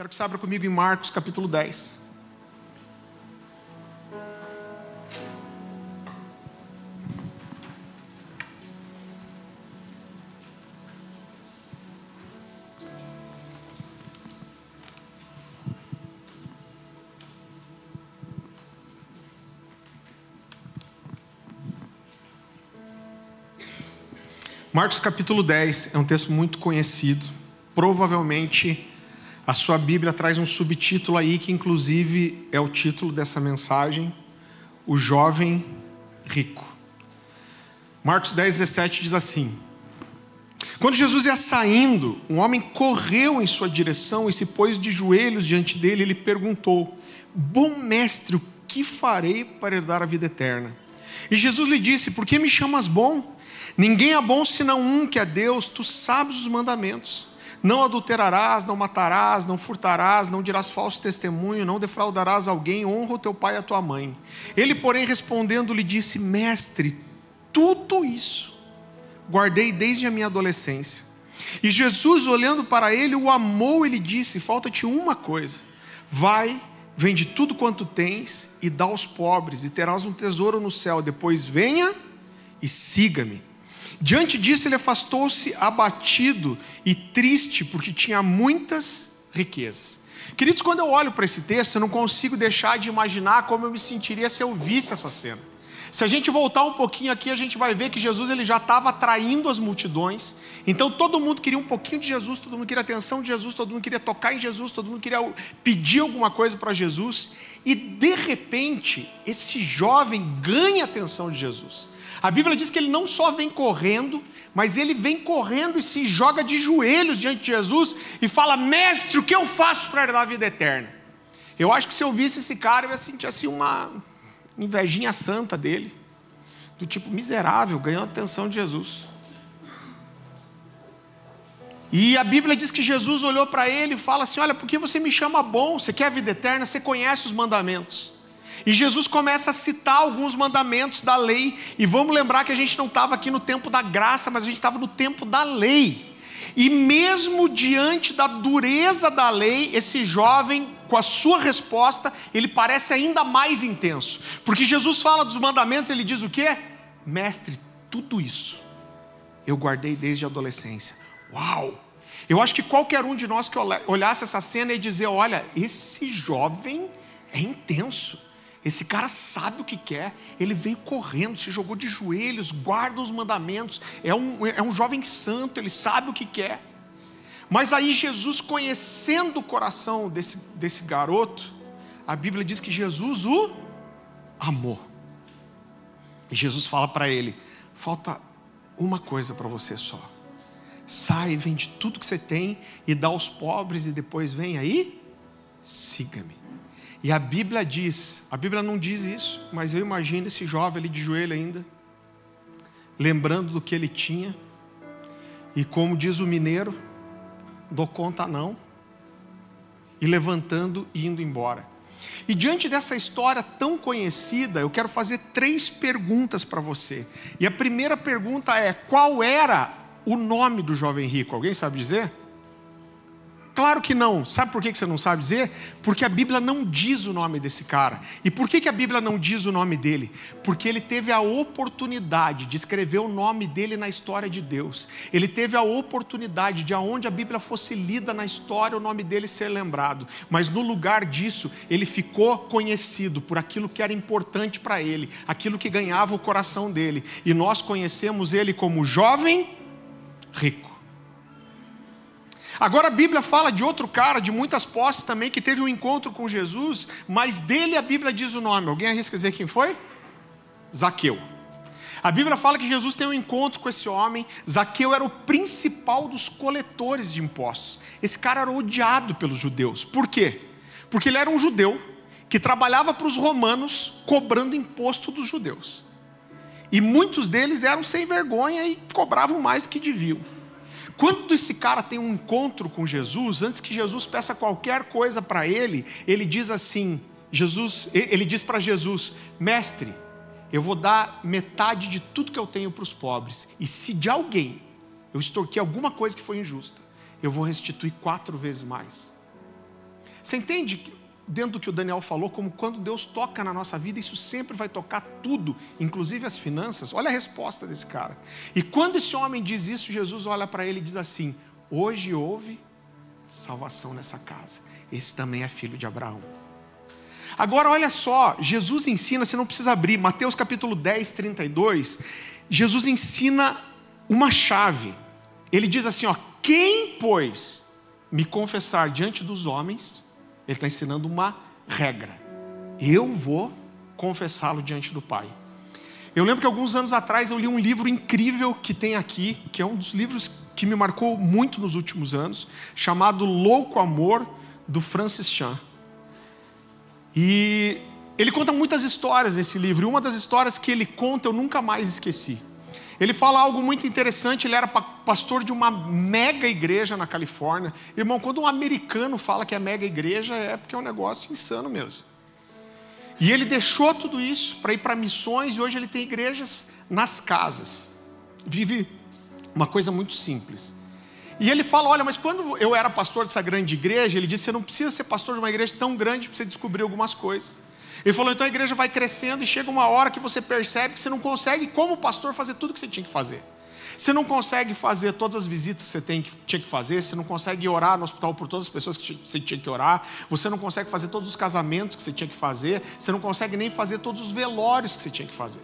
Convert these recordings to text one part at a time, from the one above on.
Quero que você abra comigo em Marcos capítulo 10. Marcos capítulo 10 é um texto muito conhecido. Provavelmente a sua Bíblia traz um subtítulo aí que, inclusive, é o título dessa mensagem: O Jovem Rico. Marcos 10, 17 diz assim: Quando Jesus ia saindo, um homem correu em sua direção e se pôs de joelhos diante dele. Ele perguntou: Bom mestre, o que farei para herdar a vida eterna? E Jesus lhe disse: Por que me chamas bom? Ninguém é bom senão um que é Deus, tu sabes os mandamentos. Não adulterarás, não matarás, não furtarás, não dirás falso testemunho, não defraudarás alguém, honra o teu pai e a tua mãe. Ele, porém, respondendo, lhe disse: Mestre, tudo isso guardei desde a minha adolescência. E Jesus, olhando para ele, o amou e lhe disse: Falta-te uma coisa. Vai, vende tudo quanto tens e dá aos pobres, e terás um tesouro no céu. Depois venha e siga-me. Diante disso, ele afastou-se abatido e triste, porque tinha muitas riquezas. Queridos, quando eu olho para esse texto, eu não consigo deixar de imaginar como eu me sentiria se eu visse essa cena. Se a gente voltar um pouquinho aqui, a gente vai ver que Jesus ele já estava atraindo as multidões. Então todo mundo queria um pouquinho de Jesus, todo mundo queria atenção de Jesus, todo mundo queria tocar em Jesus, todo mundo queria pedir alguma coisa para Jesus. E de repente, esse jovem ganha a atenção de Jesus. A Bíblia diz que ele não só vem correndo, mas ele vem correndo e se joga de joelhos diante de Jesus e fala: Mestre, o que eu faço para herdar a vida eterna? Eu acho que se eu visse esse cara, eu ia sentir assim uma invejinha santa dele, do tipo miserável, ganhando atenção de Jesus. E a Bíblia diz que Jesus olhou para ele e fala assim: Olha, por que você me chama bom? Você quer a vida eterna? Você conhece os mandamentos. E Jesus começa a citar alguns mandamentos da lei. E vamos lembrar que a gente não estava aqui no tempo da graça, mas a gente estava no tempo da lei. E mesmo diante da dureza da lei, esse jovem, com a sua resposta, ele parece ainda mais intenso. Porque Jesus fala dos mandamentos, ele diz o quê? Mestre, tudo isso eu guardei desde a adolescência. Uau! Eu acho que qualquer um de nós que olhasse essa cena e dizer: olha, esse jovem é intenso. Esse cara sabe o que quer, ele veio correndo, se jogou de joelhos, guarda os mandamentos, é um, é um jovem santo, ele sabe o que quer. Mas aí Jesus, conhecendo o coração desse, desse garoto, a Bíblia diz que Jesus o amou. E Jesus fala para ele: falta uma coisa para você só. Sai, vende tudo que você tem e dá aos pobres, e depois vem aí, siga-me. E a Bíblia diz, a Bíblia não diz isso, mas eu imagino esse jovem ali de joelho ainda, lembrando do que ele tinha, e como diz o mineiro, dou conta não, e levantando e indo embora. E diante dessa história tão conhecida, eu quero fazer três perguntas para você. E a primeira pergunta é: qual era o nome do jovem rico? Alguém sabe dizer? Claro que não. Sabe por que você não sabe dizer? Porque a Bíblia não diz o nome desse cara. E por que a Bíblia não diz o nome dele? Porque ele teve a oportunidade de escrever o nome dele na história de Deus. Ele teve a oportunidade de, aonde a Bíblia fosse lida na história, o nome dele ser lembrado. Mas no lugar disso, ele ficou conhecido por aquilo que era importante para ele, aquilo que ganhava o coração dele. E nós conhecemos ele como jovem rico. Agora a Bíblia fala de outro cara, de muitas posses também, que teve um encontro com Jesus, mas dele a Bíblia diz o nome. Alguém arrisca dizer quem foi? Zaqueu. A Bíblia fala que Jesus tem um encontro com esse homem. Zaqueu era o principal dos coletores de impostos. Esse cara era odiado pelos judeus. Por quê? Porque ele era um judeu que trabalhava para os romanos cobrando imposto dos judeus. E muitos deles eram sem vergonha e cobravam mais do que deviam. Quando esse cara tem um encontro com Jesus, antes que Jesus peça qualquer coisa para ele, ele diz assim: Jesus, ele diz para Jesus, mestre, eu vou dar metade de tudo que eu tenho para os pobres, e se de alguém eu extorquei alguma coisa que foi injusta, eu vou restituir quatro vezes mais. Você entende dentro do que o Daniel falou, como quando Deus toca na nossa vida, isso sempre vai tocar tudo, inclusive as finanças. Olha a resposta desse cara. E quando esse homem diz isso, Jesus olha para ele e diz assim: Hoje houve salvação nessa casa. Esse também é filho de Abraão. Agora, olha só, Jesus ensina, você não precisa abrir, Mateus capítulo 10, 32. Jesus ensina uma chave. Ele diz assim: ó, quem, pois, me confessar diante dos homens, ele está ensinando uma regra. Eu vou confessá-lo diante do Pai. Eu lembro que alguns anos atrás eu li um livro incrível que tem aqui, que é um dos livros que me marcou muito nos últimos anos, chamado Louco Amor, do Francis Chan. E ele conta muitas histórias nesse livro, e uma das histórias que ele conta eu nunca mais esqueci. Ele fala algo muito interessante. Ele era pastor de uma mega igreja na Califórnia. Irmão, quando um americano fala que é mega igreja, é porque é um negócio insano mesmo. E ele deixou tudo isso para ir para missões e hoje ele tem igrejas nas casas. Vive uma coisa muito simples. E ele fala: Olha, mas quando eu era pastor dessa grande igreja, ele disse: Você não precisa ser pastor de uma igreja tão grande para você descobrir algumas coisas. Ele falou: então a igreja vai crescendo e chega uma hora que você percebe que você não consegue, como pastor, fazer tudo que você tinha que fazer. Você não consegue fazer todas as visitas que você tem, que, tinha que fazer, você não consegue orar no hospital por todas as pessoas que você tinha que orar, você não consegue fazer todos os casamentos que você tinha que fazer, você não consegue nem fazer todos os velórios que você tinha que fazer.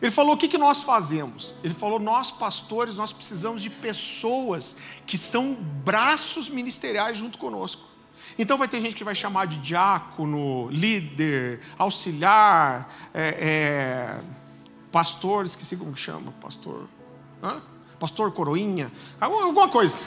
Ele falou: o que, que nós fazemos? Ele falou: nós, pastores, nós precisamos de pessoas que são braços ministeriais junto conosco. Então vai ter gente que vai chamar de diácono, líder, auxiliar, é, é, pastor, esqueci como que chama, pastor, hã? pastor coroinha, alguma coisa.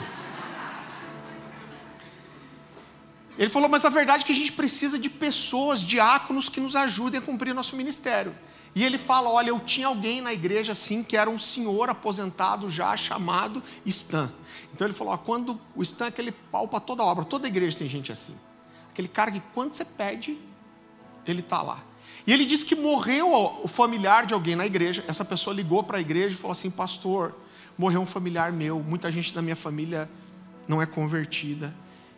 Ele falou, mas a verdade é que a gente precisa de pessoas, diáconos, que nos ajudem a cumprir nosso ministério. E ele fala: Olha, eu tinha alguém na igreja assim, que era um senhor aposentado já, chamado Stan. Então ele falou: ó, quando o Stan é aquele pau para toda obra, toda igreja tem gente assim. Aquele cara que quando você pede, ele está lá. E ele disse que morreu o familiar de alguém na igreja. Essa pessoa ligou para a igreja e falou assim: Pastor, morreu um familiar meu. Muita gente da minha família não é convertida.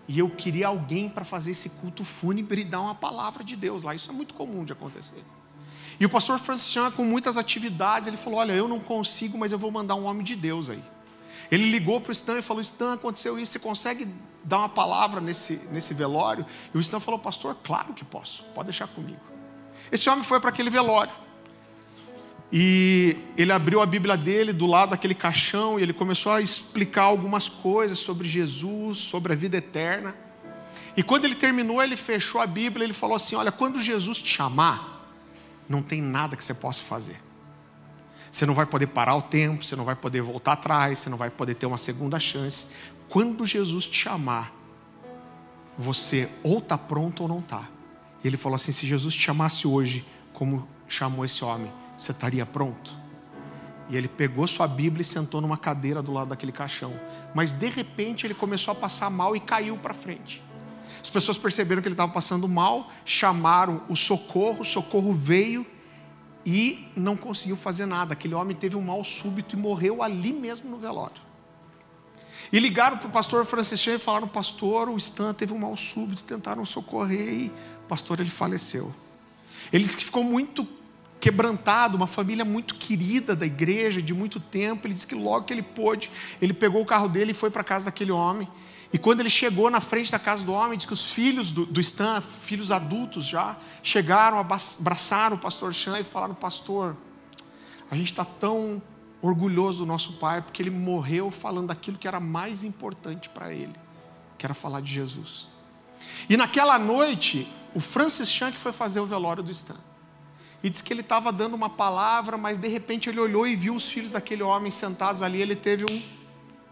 E eu queria alguém para fazer esse culto fúnebre e dar uma palavra de Deus lá. Isso é muito comum de acontecer. E o pastor Francisco, com muitas atividades, ele falou: Olha, eu não consigo, mas eu vou mandar um homem de Deus aí. Ele ligou para o Stan e falou: Stan, aconteceu isso, você consegue dar uma palavra nesse, nesse velório? E o Stan falou: Pastor, claro que posso, pode deixar comigo. Esse homem foi para aquele velório. E ele abriu a Bíblia dele do lado daquele caixão e ele começou a explicar algumas coisas sobre Jesus, sobre a vida eterna. E quando ele terminou, ele fechou a Bíblia e ele falou assim: Olha, quando Jesus te chamar, não tem nada que você possa fazer. Você não vai poder parar o tempo, você não vai poder voltar atrás, você não vai poder ter uma segunda chance. Quando Jesus te chamar, você ou está pronto ou não está. E ele falou assim: se Jesus te chamasse hoje, como chamou esse homem, você estaria pronto? E ele pegou sua Bíblia e sentou numa cadeira do lado daquele caixão. Mas de repente ele começou a passar mal e caiu para frente. As pessoas perceberam que ele estava passando mal, chamaram o socorro, o socorro veio e não conseguiu fazer nada. Aquele homem teve um mal súbito e morreu ali mesmo no velório. E ligaram para o pastor Francisco e falaram: Pastor, o Stan teve um mal súbito, tentaram socorrer e o pastor ele faleceu. Ele disse que ficou muito quebrantado, uma família muito querida da igreja, de muito tempo. Ele disse que logo que ele pôde, ele pegou o carro dele e foi para casa daquele homem. E quando ele chegou na frente da casa do homem, diz que os filhos do, do Stan, filhos adultos já, chegaram, abraçaram o pastor Chan e falaram: Pastor, a gente está tão orgulhoso do nosso pai, porque ele morreu falando daquilo que era mais importante para ele, que era falar de Jesus. E naquela noite, o Francis Chan que foi fazer o velório do Stan. E disse que ele estava dando uma palavra, mas de repente ele olhou e viu os filhos daquele homem sentados ali, ele teve um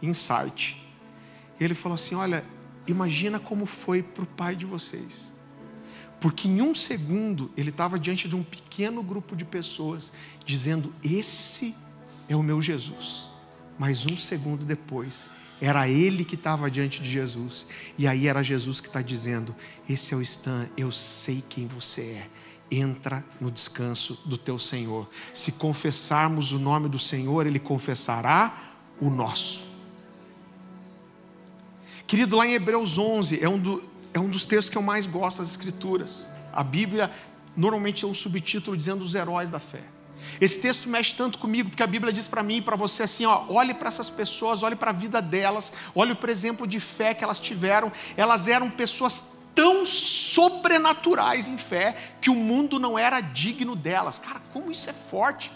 insight. E ele falou assim: Olha, imagina como foi para o pai de vocês. Porque em um segundo ele estava diante de um pequeno grupo de pessoas, dizendo: Esse é o meu Jesus. Mas um segundo depois, era ele que estava diante de Jesus. E aí era Jesus que está dizendo: Esse é o Stan, eu sei quem você é. Entra no descanso do teu Senhor. Se confessarmos o nome do Senhor, Ele confessará o nosso. Querido, lá em Hebreus 11, é, um do, é um dos textos que eu mais gosto das Escrituras. A Bíblia normalmente é um subtítulo dizendo os heróis da fé. Esse texto mexe tanto comigo, porque a Bíblia diz para mim e para você assim: ó, olhe para essas pessoas, olhe para a vida delas, olhe para o exemplo de fé que elas tiveram. Elas eram pessoas tão sobrenaturais em fé que o mundo não era digno delas. Cara, como isso é forte.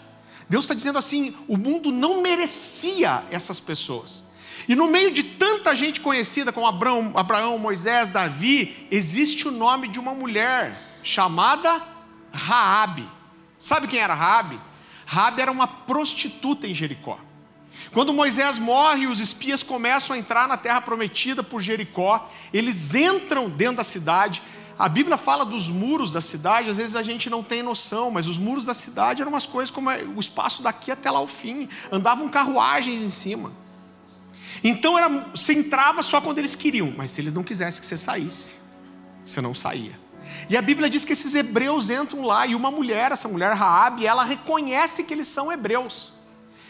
Deus está dizendo assim: o mundo não merecia essas pessoas. E no meio de tanta gente conhecida como Abraão, Abraão, Moisés, Davi, existe o nome de uma mulher chamada Raabe. Sabe quem era Raabe? Raabe era uma prostituta em Jericó. Quando Moisés morre, os espias começam a entrar na terra prometida por Jericó. Eles entram dentro da cidade. A Bíblia fala dos muros da cidade, às vezes a gente não tem noção, mas os muros da cidade eram umas coisas como o espaço daqui até lá ao fim. Andavam carruagens em cima. Então era, você entrava só quando eles queriam, mas se eles não quisessem que você saísse, você não saía. E a Bíblia diz que esses hebreus entram lá e uma mulher, essa mulher Raabe, ela reconhece que eles são hebreus.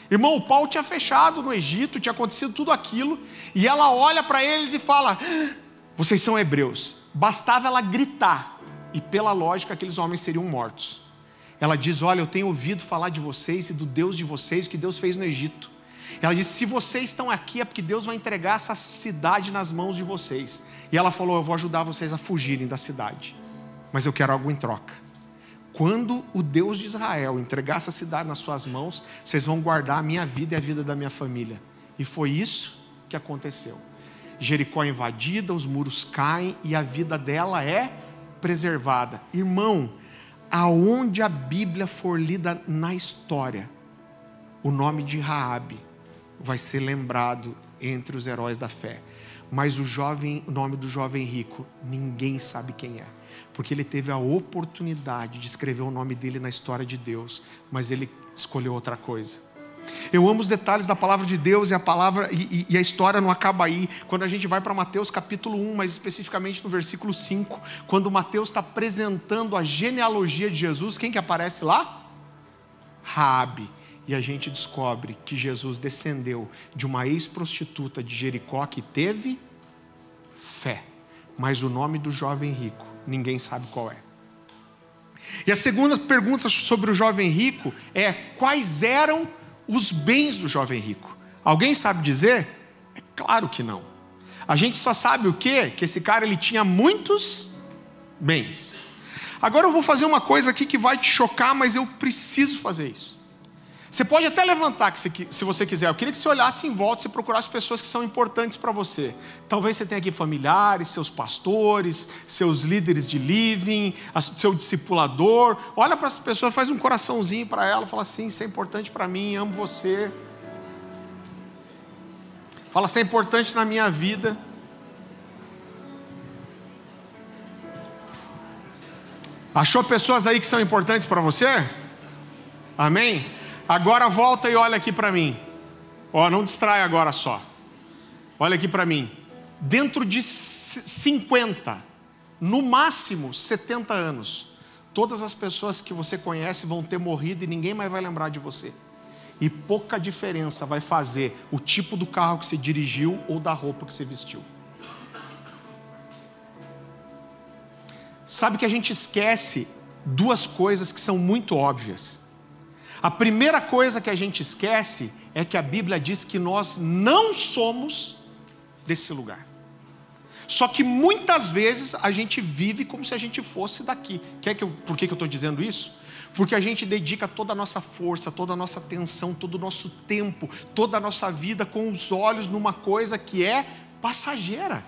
Irmão, o pau tinha fechado no Egito, tinha acontecido tudo aquilo, e ela olha para eles e fala: ah, "Vocês são hebreus". Bastava ela gritar, e pela lógica aqueles homens seriam mortos. Ela diz: "Olha, eu tenho ouvido falar de vocês e do Deus de vocês, o que Deus fez no Egito. Ela disse: Se vocês estão aqui, é porque Deus vai entregar essa cidade nas mãos de vocês. E ela falou: Eu vou ajudar vocês a fugirem da cidade, mas eu quero algo em troca. Quando o Deus de Israel entregar essa cidade nas suas mãos, vocês vão guardar a minha vida e a vida da minha família. E foi isso que aconteceu. Jericó é invadida, os muros caem e a vida dela é preservada. Irmão, aonde a Bíblia for lida na história, o nome de Raabe vai ser lembrado entre os heróis da fé. Mas o jovem, o nome do jovem rico, ninguém sabe quem é, porque ele teve a oportunidade de escrever o nome dele na história de Deus, mas ele escolheu outra coisa. Eu amo os detalhes da palavra de Deus e a palavra e, e a história não acaba aí. Quando a gente vai para Mateus capítulo 1, mas especificamente no versículo 5, quando Mateus está apresentando a genealogia de Jesus, quem que aparece lá? Raabe e a gente descobre que Jesus descendeu de uma ex-prostituta de Jericó que teve fé, mas o nome do jovem rico ninguém sabe qual é. E a segunda pergunta sobre o jovem rico é: quais eram os bens do jovem rico? Alguém sabe dizer? É claro que não. A gente só sabe o quê? Que esse cara ele tinha muitos bens. Agora eu vou fazer uma coisa aqui que vai te chocar, mas eu preciso fazer isso. Você pode até levantar se você quiser. Eu queria que você olhasse em volta e procurasse pessoas que são importantes para você. Talvez você tenha aqui familiares, seus pastores, seus líderes de living, seu discipulador. Olha para essa pessoa, faz um coraçãozinho para ela, fala assim: Isso é importante para mim, amo você. Fala, isso é importante na minha vida. Achou pessoas aí que são importantes para você? Amém? Agora volta e olha aqui para mim. Ó, não distrai agora só. Olha aqui para mim. Dentro de 50, no máximo 70 anos, todas as pessoas que você conhece vão ter morrido e ninguém mais vai lembrar de você. E pouca diferença vai fazer o tipo do carro que você dirigiu ou da roupa que você vestiu. Sabe que a gente esquece duas coisas que são muito óbvias. A primeira coisa que a gente esquece é que a Bíblia diz que nós não somos desse lugar. Só que muitas vezes a gente vive como se a gente fosse daqui. Quer que eu, por que, que eu estou dizendo isso? Porque a gente dedica toda a nossa força, toda a nossa atenção, todo o nosso tempo, toda a nossa vida com os olhos numa coisa que é passageira.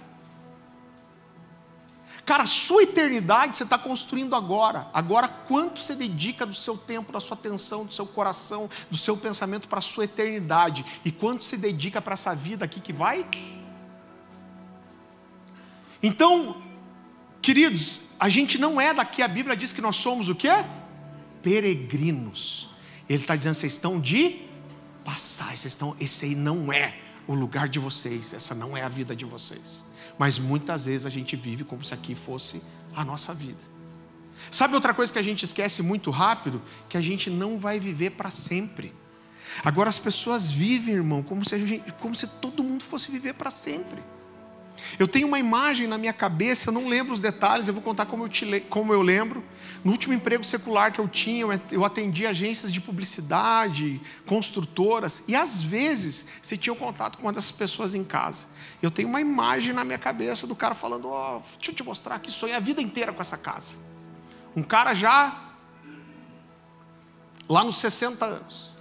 Cara, a sua eternidade você está construindo agora. Agora, quanto você dedica do seu tempo, da sua atenção, do seu coração, do seu pensamento para a sua eternidade? E quanto você dedica para essa vida aqui que vai? Então, queridos, a gente não é daqui. A Bíblia diz que nós somos o quê? Peregrinos. Ele está dizendo, vocês estão de passagem. Vocês estão, esse aí não é o lugar de vocês. Essa não é a vida de vocês mas muitas vezes a gente vive como se aqui fosse a nossa vida. Sabe outra coisa que a gente esquece muito rápido? Que a gente não vai viver para sempre. Agora as pessoas vivem, irmão, como se, gente, como se todo mundo fosse viver para sempre. Eu tenho uma imagem na minha cabeça, eu não lembro os detalhes, eu vou contar como eu, te, como eu lembro. No último emprego secular que eu tinha, eu atendia agências de publicidade, construtoras, e às vezes você tinha um contato com uma dessas pessoas em casa. Eu tenho uma imagem na minha cabeça do cara falando: oh, deixa eu te mostrar que sonhei a vida inteira com essa casa. Um cara já lá nos 60 anos.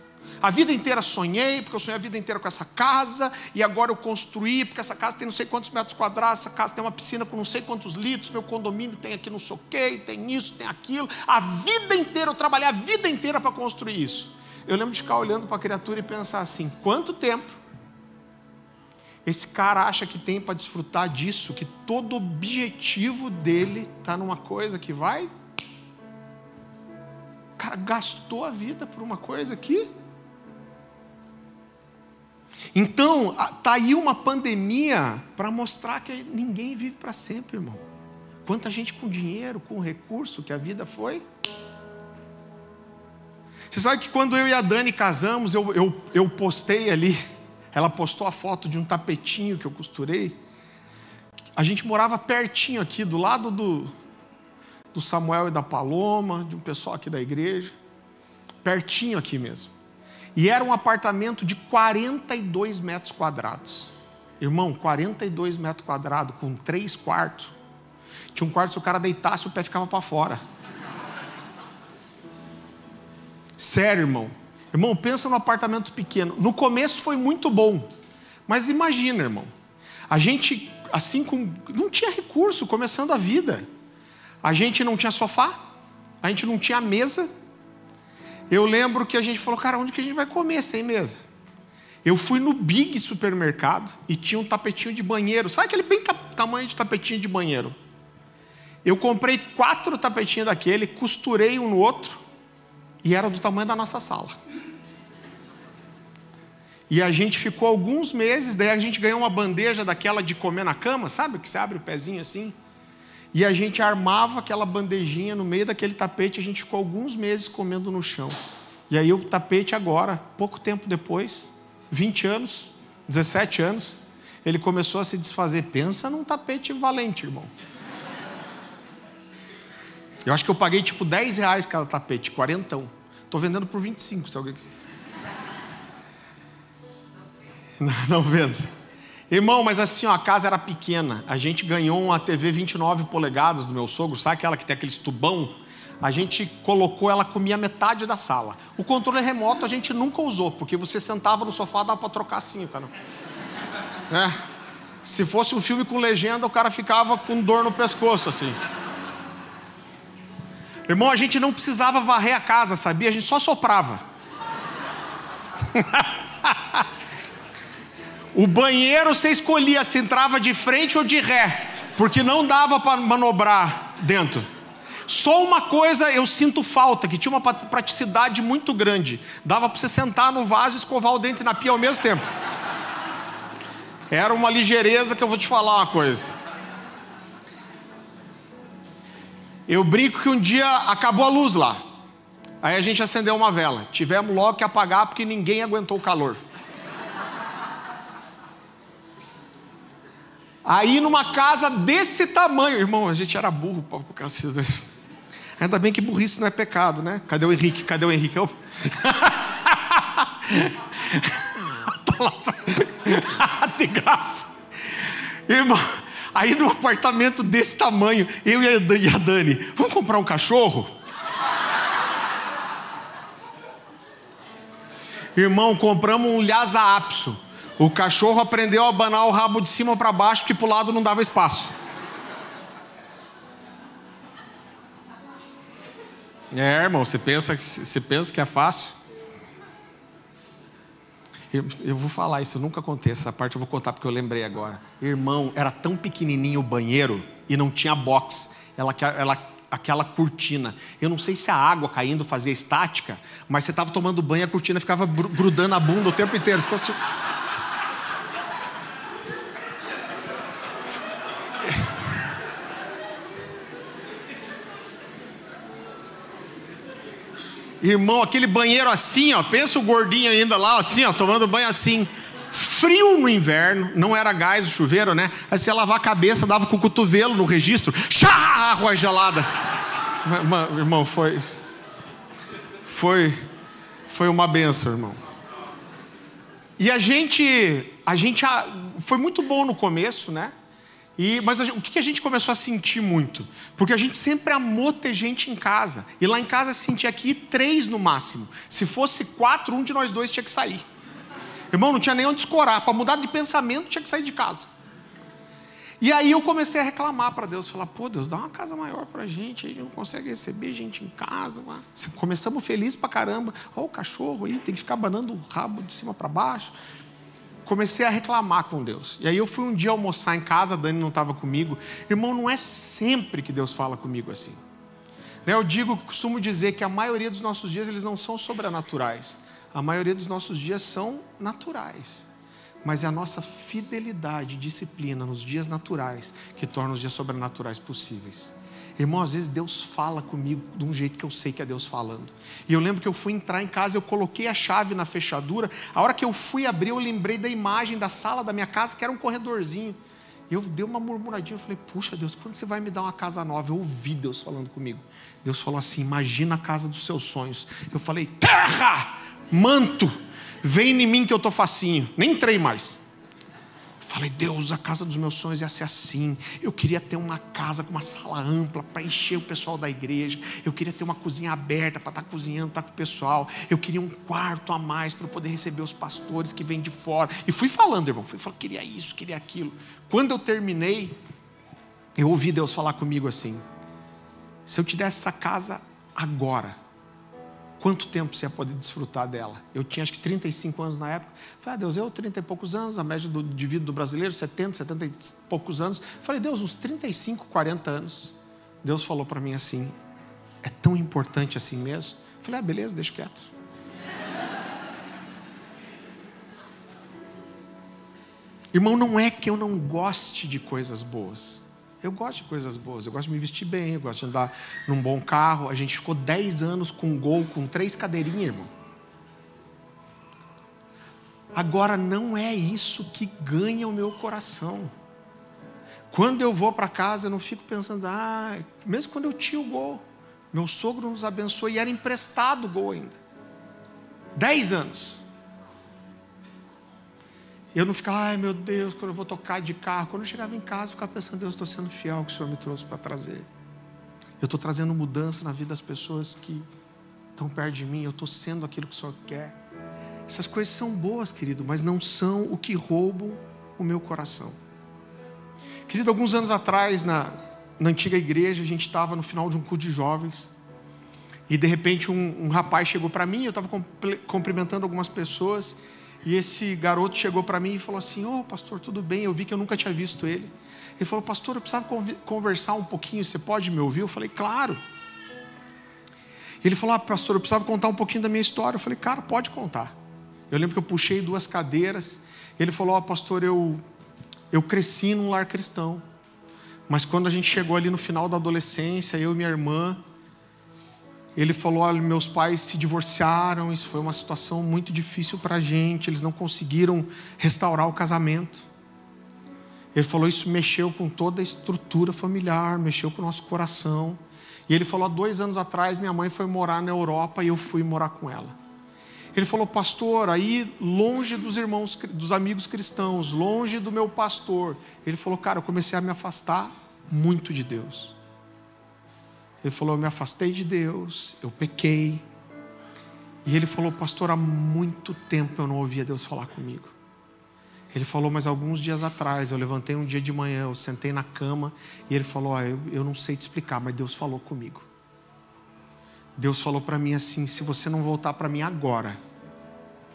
A vida inteira sonhei, porque eu sonhei a vida inteira com essa casa, e agora eu construí, porque essa casa tem não sei quantos metros quadrados, essa casa tem uma piscina com não sei quantos litros, meu condomínio tem aqui não sei o quê, tem isso, tem aquilo. A vida inteira, eu trabalhei a vida inteira para construir isso. Eu lembro de ficar olhando para a criatura e pensar assim: quanto tempo esse cara acha que tem para desfrutar disso, que todo objetivo dele está numa coisa que vai. O cara gastou a vida por uma coisa que então, está aí uma pandemia para mostrar que ninguém vive para sempre, irmão. Quanta gente com dinheiro, com recurso, que a vida foi. Você sabe que quando eu e a Dani casamos, eu, eu, eu postei ali, ela postou a foto de um tapetinho que eu costurei. A gente morava pertinho aqui, do lado do, do Samuel e da Paloma, de um pessoal aqui da igreja. Pertinho aqui mesmo. E era um apartamento de 42 metros quadrados. Irmão, 42 metros quadrados, com três quartos. Tinha um quarto, se o cara deitasse, o pé ficava para fora. Sério, irmão. Irmão, pensa no apartamento pequeno. No começo foi muito bom. Mas imagina, irmão. A gente, assim como. Não tinha recurso começando a vida. A gente não tinha sofá. A gente não tinha mesa eu lembro que a gente falou, cara, onde que a gente vai comer sem mesa? Eu fui no Big supermercado e tinha um tapetinho de banheiro. Sabe aquele bem tamanho de tapetinho de banheiro? Eu comprei quatro tapetinhos daquele, costurei um no outro e era do tamanho da nossa sala. E a gente ficou alguns meses, daí a gente ganhou uma bandeja daquela de comer na cama, sabe? Que você abre o pezinho assim. E a gente armava aquela bandejinha no meio daquele tapete, a gente ficou alguns meses comendo no chão. E aí o tapete agora, pouco tempo depois, 20 anos, 17 anos, ele começou a se desfazer. Pensa num tapete valente, irmão. Eu acho que eu paguei tipo 10 reais cada tapete, 40. Estou vendendo por 25, se alguém quiser. Não, não vendo. Irmão, mas assim, ó, a casa era pequena. A gente ganhou uma TV 29 polegadas do meu sogro, sabe aquela que tem aquele tubão? A gente colocou, ela comia metade da sala. O controle remoto a gente nunca usou, porque você sentava no sofá, dava para trocar assim, cara. É. Se fosse um filme com legenda, o cara ficava com dor no pescoço, assim. Irmão, a gente não precisava varrer a casa, sabia? A gente só soprava. O banheiro você escolhia se entrava de frente ou de ré, porque não dava para manobrar dentro. Só uma coisa eu sinto falta, que tinha uma praticidade muito grande. Dava para você sentar no vaso e escovar o dente na pia ao mesmo tempo. Era uma ligeireza que eu vou te falar uma coisa. Eu brinco que um dia acabou a luz lá. Aí a gente acendeu uma vela. Tivemos logo que apagar porque ninguém aguentou o calor. Aí numa casa desse tamanho, irmão, a gente era burro para Ainda bem que burrice não é pecado, né? Cadê o Henrique? Cadê o Henrique? Eu... De graça. Irmão, aí num apartamento desse tamanho, eu e a Dani, vamos comprar um cachorro? Irmão, compramos um Lhasa Apso o cachorro aprendeu a abanar o rabo de cima para baixo, porque para o lado não dava espaço. É, irmão, você pensa, você pensa que é fácil? Eu, eu, vou falar isso, nunca contei essa parte, eu vou contar porque eu lembrei agora. Irmão, era tão pequenininho o banheiro e não tinha box. Ela, ela, aquela cortina. Eu não sei se a água caindo fazia estática, mas você estava tomando banho e a cortina ficava grudando a bunda o tempo inteiro. Então, Irmão, aquele banheiro assim, ó, pensa o gordinho ainda lá, assim, ó, tomando banho assim. frio no inverno, não era gás o chuveiro, né? Aí você ia lavar a cabeça, dava com o cotovelo no registro, chá, água gelada. Irmão, foi. Foi. Foi uma benção, irmão. E a gente. A gente foi muito bom no começo, né? E, mas a, o que a gente começou a sentir muito? Porque a gente sempre amou ter gente em casa. E lá em casa sentia aqui três no máximo. Se fosse quatro, um de nós dois tinha que sair. Irmão, não tinha nem onde escorar. Para mudar de pensamento, tinha que sair de casa. E aí eu comecei a reclamar para Deus, falar, pô, Deus, dá uma casa maior para a gente, a gente não consegue receber gente em casa. Mano. Começamos feliz para caramba. Olha o cachorro aí, tem que ficar banando o rabo de cima para baixo comecei a reclamar com Deus. E aí eu fui um dia almoçar em casa, a Dani não estava comigo. Irmão, não é sempre que Deus fala comigo assim. Né, eu digo, costumo dizer que a maioria dos nossos dias eles não são sobrenaturais. A maioria dos nossos dias são naturais. Mas é a nossa fidelidade e disciplina nos dias naturais que torna os dias sobrenaturais possíveis. Irmão, às vezes Deus fala comigo de um jeito que eu sei que é Deus falando. E eu lembro que eu fui entrar em casa, eu coloquei a chave na fechadura. A hora que eu fui abrir, eu lembrei da imagem da sala da minha casa, que era um corredorzinho. Eu dei uma murmuradinha, eu falei, puxa Deus, quando você vai me dar uma casa nova? Eu ouvi Deus falando comigo. Deus falou assim: imagina a casa dos seus sonhos. Eu falei, terra, manto, vem em mim que eu estou facinho. Nem entrei mais. Falei, Deus, a casa dos meus sonhos ia ser assim. Eu queria ter uma casa com uma sala ampla para encher o pessoal da igreja. Eu queria ter uma cozinha aberta para estar tá cozinhando, estar tá com o pessoal. Eu queria um quarto a mais para poder receber os pastores que vêm de fora. E fui falando, irmão, fui falando, queria isso, queria aquilo. Quando eu terminei, eu ouvi Deus falar comigo assim: se eu te desse essa casa agora, quanto tempo você ia poder desfrutar dela. Eu tinha acho que 35 anos na época. Falei, ah, Deus, eu 30 e poucos anos, a média do, vida do brasileiro, 70, 70 e poucos anos. Falei, Deus, uns 35, 40 anos. Deus falou para mim assim: é tão importante assim mesmo? Falei, ah, beleza, deixa quieto. Irmão, não é que eu não goste de coisas boas. Eu gosto de coisas boas, eu gosto de me vestir bem, eu gosto de andar num bom carro. A gente ficou 10 anos com um gol, com três cadeirinhas, irmão. Agora, não é isso que ganha o meu coração. Quando eu vou para casa, eu não fico pensando, ah, mesmo quando eu tinha o gol, meu sogro nos abençoou e era emprestado o gol ainda. Dez anos. Eu não ficava, ai meu Deus, quando eu vou tocar de carro. Quando eu chegava em casa, eu ficava pensando, Deus, estou sendo fiel ao que o Senhor me trouxe para trazer. Eu estou trazendo mudança na vida das pessoas que estão perto de mim. Eu estou sendo aquilo que o Senhor quer. Essas coisas são boas, querido, mas não são o que roubam o meu coração. Querido, alguns anos atrás, na, na antiga igreja, a gente estava no final de um culto de jovens. E de repente um, um rapaz chegou para mim, eu estava cumprimentando algumas pessoas. E esse garoto chegou para mim e falou assim: Ô oh, pastor, tudo bem? Eu vi que eu nunca tinha visto ele. Ele falou: Pastor, eu precisava conversar um pouquinho, você pode me ouvir? Eu falei: Claro. Ele falou: ah, Pastor, eu precisava contar um pouquinho da minha história. Eu falei: Cara, pode contar. Eu lembro que eu puxei duas cadeiras. Ele falou: oh, pastor, eu, eu cresci num lar cristão. Mas quando a gente chegou ali no final da adolescência, eu e minha irmã, ele falou: Olha, meus pais se divorciaram, isso foi uma situação muito difícil para a gente, eles não conseguiram restaurar o casamento. Ele falou: Isso mexeu com toda a estrutura familiar, mexeu com o nosso coração. E ele falou: Há dois anos atrás, minha mãe foi morar na Europa e eu fui morar com ela. Ele falou: Pastor, aí longe dos irmãos, dos amigos cristãos, longe do meu pastor. Ele falou: Cara, eu comecei a me afastar muito de Deus. Ele falou: Eu me afastei de Deus, eu pequei. E ele falou: Pastor, há muito tempo eu não ouvia Deus falar comigo. Ele falou, mas alguns dias atrás, eu levantei um dia de manhã, eu sentei na cama e ele falou: eu, eu não sei te explicar, mas Deus falou comigo. Deus falou para mim assim: se você não voltar para mim agora,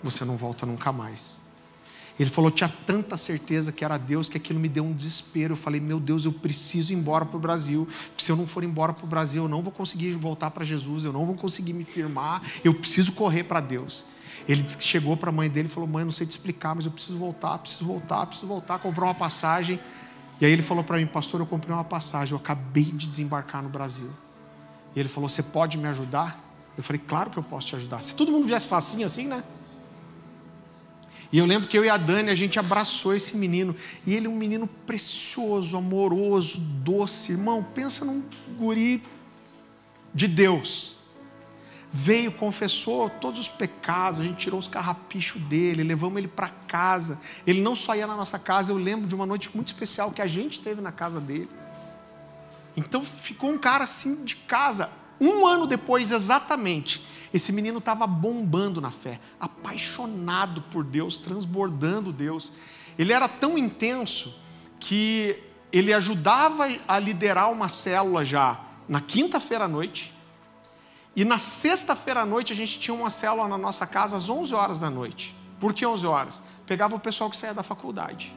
você não volta nunca mais. Ele falou: tinha tanta certeza que era Deus que aquilo me deu um desespero. Eu falei: meu Deus, eu preciso ir embora para o Brasil. Porque se eu não for embora para o Brasil, eu não vou conseguir voltar para Jesus, eu não vou conseguir me firmar. Eu preciso correr para Deus. Ele disse que chegou para a mãe dele e falou: mãe, não sei te explicar, mas eu preciso voltar, preciso voltar, preciso voltar. Comprou uma passagem. E aí ele falou para mim: pastor, eu comprei uma passagem, eu acabei de desembarcar no Brasil. E ele falou: você pode me ajudar? Eu falei: claro que eu posso te ajudar. Se todo mundo viesse facinho assim, né? E eu lembro que eu e a Dani, a gente abraçou esse menino. E ele é um menino precioso, amoroso, doce. Irmão, pensa num guri de Deus. Veio, confessou todos os pecados, a gente tirou os carrapichos dele, levamos ele para casa. Ele não só ia na nossa casa, eu lembro de uma noite muito especial que a gente teve na casa dele. Então ficou um cara assim de casa. Um ano depois, exatamente, esse menino estava bombando na fé, apaixonado por Deus, transbordando Deus. Ele era tão intenso que ele ajudava a liderar uma célula já na quinta-feira à noite. E na sexta-feira à noite a gente tinha uma célula na nossa casa às 11 horas da noite. Por que 11 horas? Pegava o pessoal que saía da faculdade.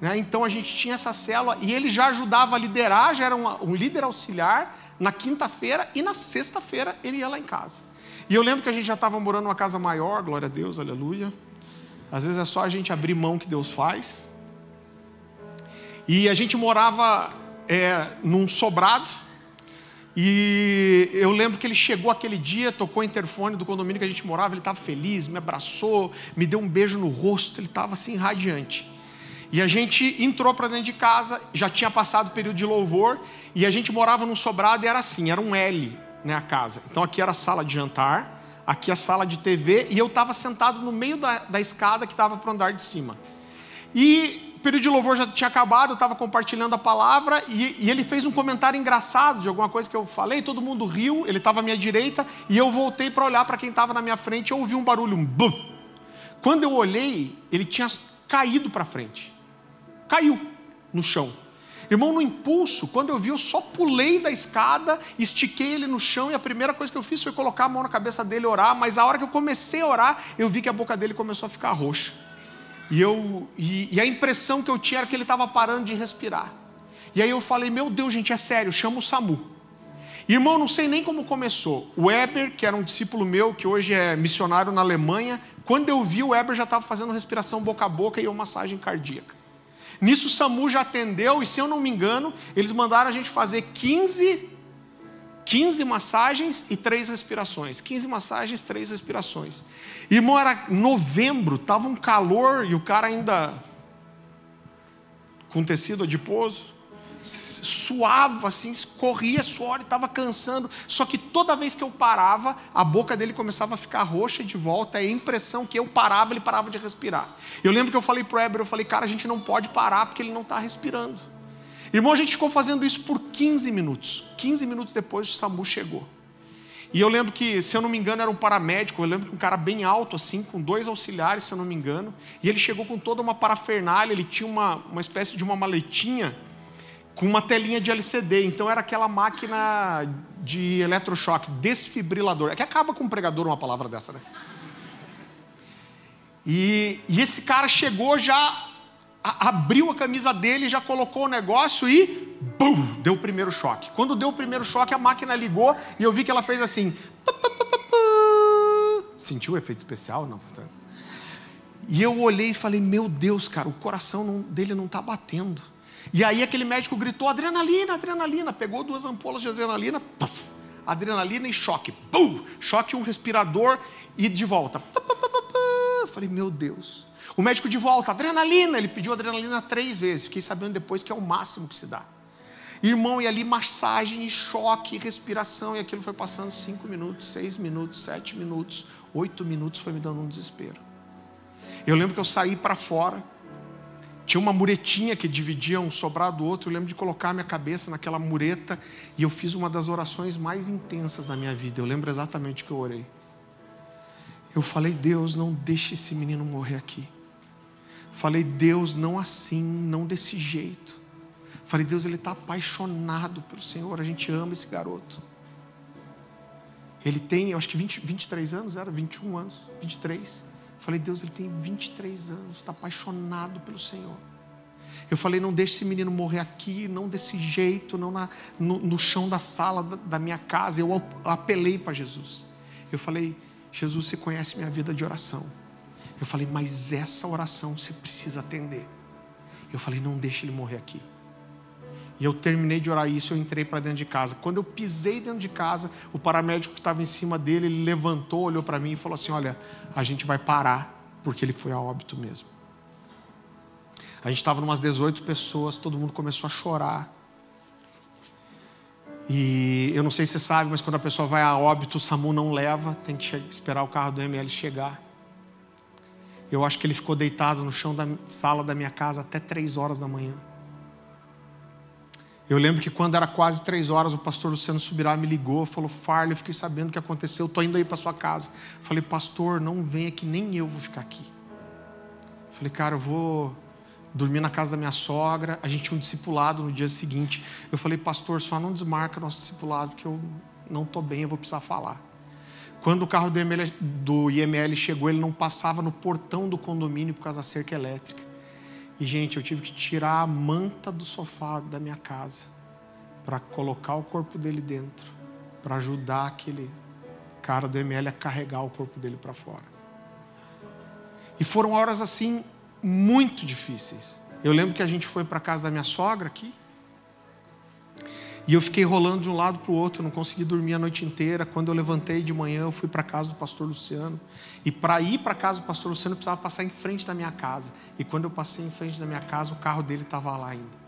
Né? Então a gente tinha essa célula e ele já ajudava a liderar, já era um, um líder auxiliar na quinta-feira e na sexta-feira ele ia lá em casa. E eu lembro que a gente já estava morando numa casa maior, glória a Deus, aleluia. Às vezes é só a gente abrir mão que Deus faz. E a gente morava é, num sobrado. E eu lembro que ele chegou aquele dia, tocou o interfone do condomínio que a gente morava, ele estava feliz, me abraçou, me deu um beijo no rosto, ele estava assim radiante. E a gente entrou para dentro de casa, já tinha passado o período de louvor, e a gente morava num sobrado e era assim, era um L né, a casa. Então aqui era a sala de jantar, aqui a sala de TV, e eu estava sentado no meio da, da escada que estava para o andar de cima. E o período de louvor já tinha acabado, eu estava compartilhando a palavra, e, e, ele fez um comentário engraçado de alguma coisa que eu falei, todo mundo riu, ele estava à minha direita, e eu voltei para olhar para quem estava na minha frente, e ouvi um barulho, um bum. Quando eu olhei, ele tinha caído para frente caiu no chão. Irmão, no impulso, quando eu vi, eu só pulei da escada, estiquei ele no chão e a primeira coisa que eu fiz foi colocar a mão na cabeça dele e orar. Mas a hora que eu comecei a orar, eu vi que a boca dele começou a ficar roxa. E, eu, e, e a impressão que eu tinha era que ele estava parando de respirar. E aí eu falei: Meu Deus, gente, é sério, chama o SAMU. Irmão, não sei nem como começou. O Weber, que era um discípulo meu, que hoje é missionário na Alemanha, quando eu vi, o Weber já estava fazendo respiração boca a boca e uma massagem cardíaca. Nisso o SAMU já atendeu, e se eu não me engano, eles mandaram a gente fazer 15, 15 massagens e três respirações. 15 massagens, três respirações. Irmão, era novembro, estava um calor e o cara ainda com tecido adiposo suava assim, corria suor e estava cansando. Só que toda vez que eu parava, a boca dele começava a ficar roxa de volta. É a impressão que eu parava, ele parava de respirar. Eu lembro que eu falei para o Heber, eu falei, cara, a gente não pode parar porque ele não está respirando. Irmão, a gente ficou fazendo isso por 15 minutos. 15 minutos depois o SAMU chegou. E eu lembro que, se eu não me engano, era um paramédico. Eu lembro que um cara bem alto, assim, com dois auxiliares, se eu não me engano. E ele chegou com toda uma parafernália. Ele tinha uma, uma espécie de uma maletinha com uma telinha de LCD. Então era aquela máquina de eletrochoque, desfibrilador. É que acaba com um pregador uma palavra dessa, né? E, e esse cara chegou já, a, abriu a camisa dele, já colocou o negócio e bum, deu o primeiro choque. Quando deu o primeiro choque, a máquina ligou e eu vi que ela fez assim. Sentiu o efeito especial? Não. E eu olhei e falei: Meu Deus, cara, o coração dele não está batendo. E aí aquele médico gritou: adrenalina, adrenalina. Pegou duas ampolas de adrenalina, puff, adrenalina e choque. Choque, um respirador e de volta. Falei, meu Deus. O médico de volta, adrenalina. Ele pediu adrenalina três vezes. Fiquei sabendo depois que é o máximo que se dá. Irmão, e ali massagem, e choque, respiração, e aquilo foi passando cinco minutos, seis minutos, sete minutos, oito minutos, foi me dando um desespero. Eu lembro que eu saí para fora, tinha uma muretinha que dividia um sobrado do outro. Eu lembro de colocar minha cabeça naquela mureta e eu fiz uma das orações mais intensas da minha vida. Eu lembro exatamente o que eu orei. Eu falei, Deus, não deixe esse menino morrer aqui. Falei, Deus, não assim, não desse jeito. Falei, Deus, ele está apaixonado pelo Senhor, a gente ama esse garoto. Ele tem, eu acho que 20, 23 anos, era 21 anos, 23. Falei, Deus, ele tem 23 anos, está apaixonado pelo Senhor. Eu falei, não deixe esse menino morrer aqui, não desse jeito, não na, no, no chão da sala da, da minha casa. Eu apelei para Jesus. Eu falei, Jesus, você conhece minha vida de oração. Eu falei, mas essa oração você precisa atender. Eu falei, não deixe ele morrer aqui. E eu terminei de orar isso, eu entrei para dentro de casa. Quando eu pisei dentro de casa, o paramédico que estava em cima dele, ele levantou, olhou para mim e falou assim: Olha, a gente vai parar porque ele foi a óbito mesmo. A gente estava umas 18 pessoas, todo mundo começou a chorar. E eu não sei se você sabe, mas quando a pessoa vai a óbito, o SAMU não leva, tem que esperar o carro do ML chegar. Eu acho que ele ficou deitado no chão da sala da minha casa até três horas da manhã. Eu lembro que quando era quase três horas, o pastor Luciano Subirá me ligou, falou: Farley, fiquei sabendo o que aconteceu, estou indo aí para sua casa. falei, pastor, não venha que nem eu vou ficar aqui. falei, cara, eu vou dormir na casa da minha sogra. A gente tinha um discipulado no dia seguinte. Eu falei, pastor, só não desmarca nosso discipulado, porque eu não estou bem, eu vou precisar falar. Quando o carro do IML chegou, ele não passava no portão do condomínio por causa da cerca elétrica. E, gente, eu tive que tirar a manta do sofá da minha casa para colocar o corpo dele dentro, para ajudar aquele cara do ML a carregar o corpo dele para fora. E foram horas assim muito difíceis. Eu lembro que a gente foi para casa da minha sogra aqui, e eu fiquei rolando de um lado para o outro, não consegui dormir a noite inteira. Quando eu levantei de manhã, eu fui para casa do pastor Luciano. E para ir para casa do pastor Luciano, eu precisava passar em frente da minha casa. E quando eu passei em frente da minha casa, o carro dele estava lá ainda.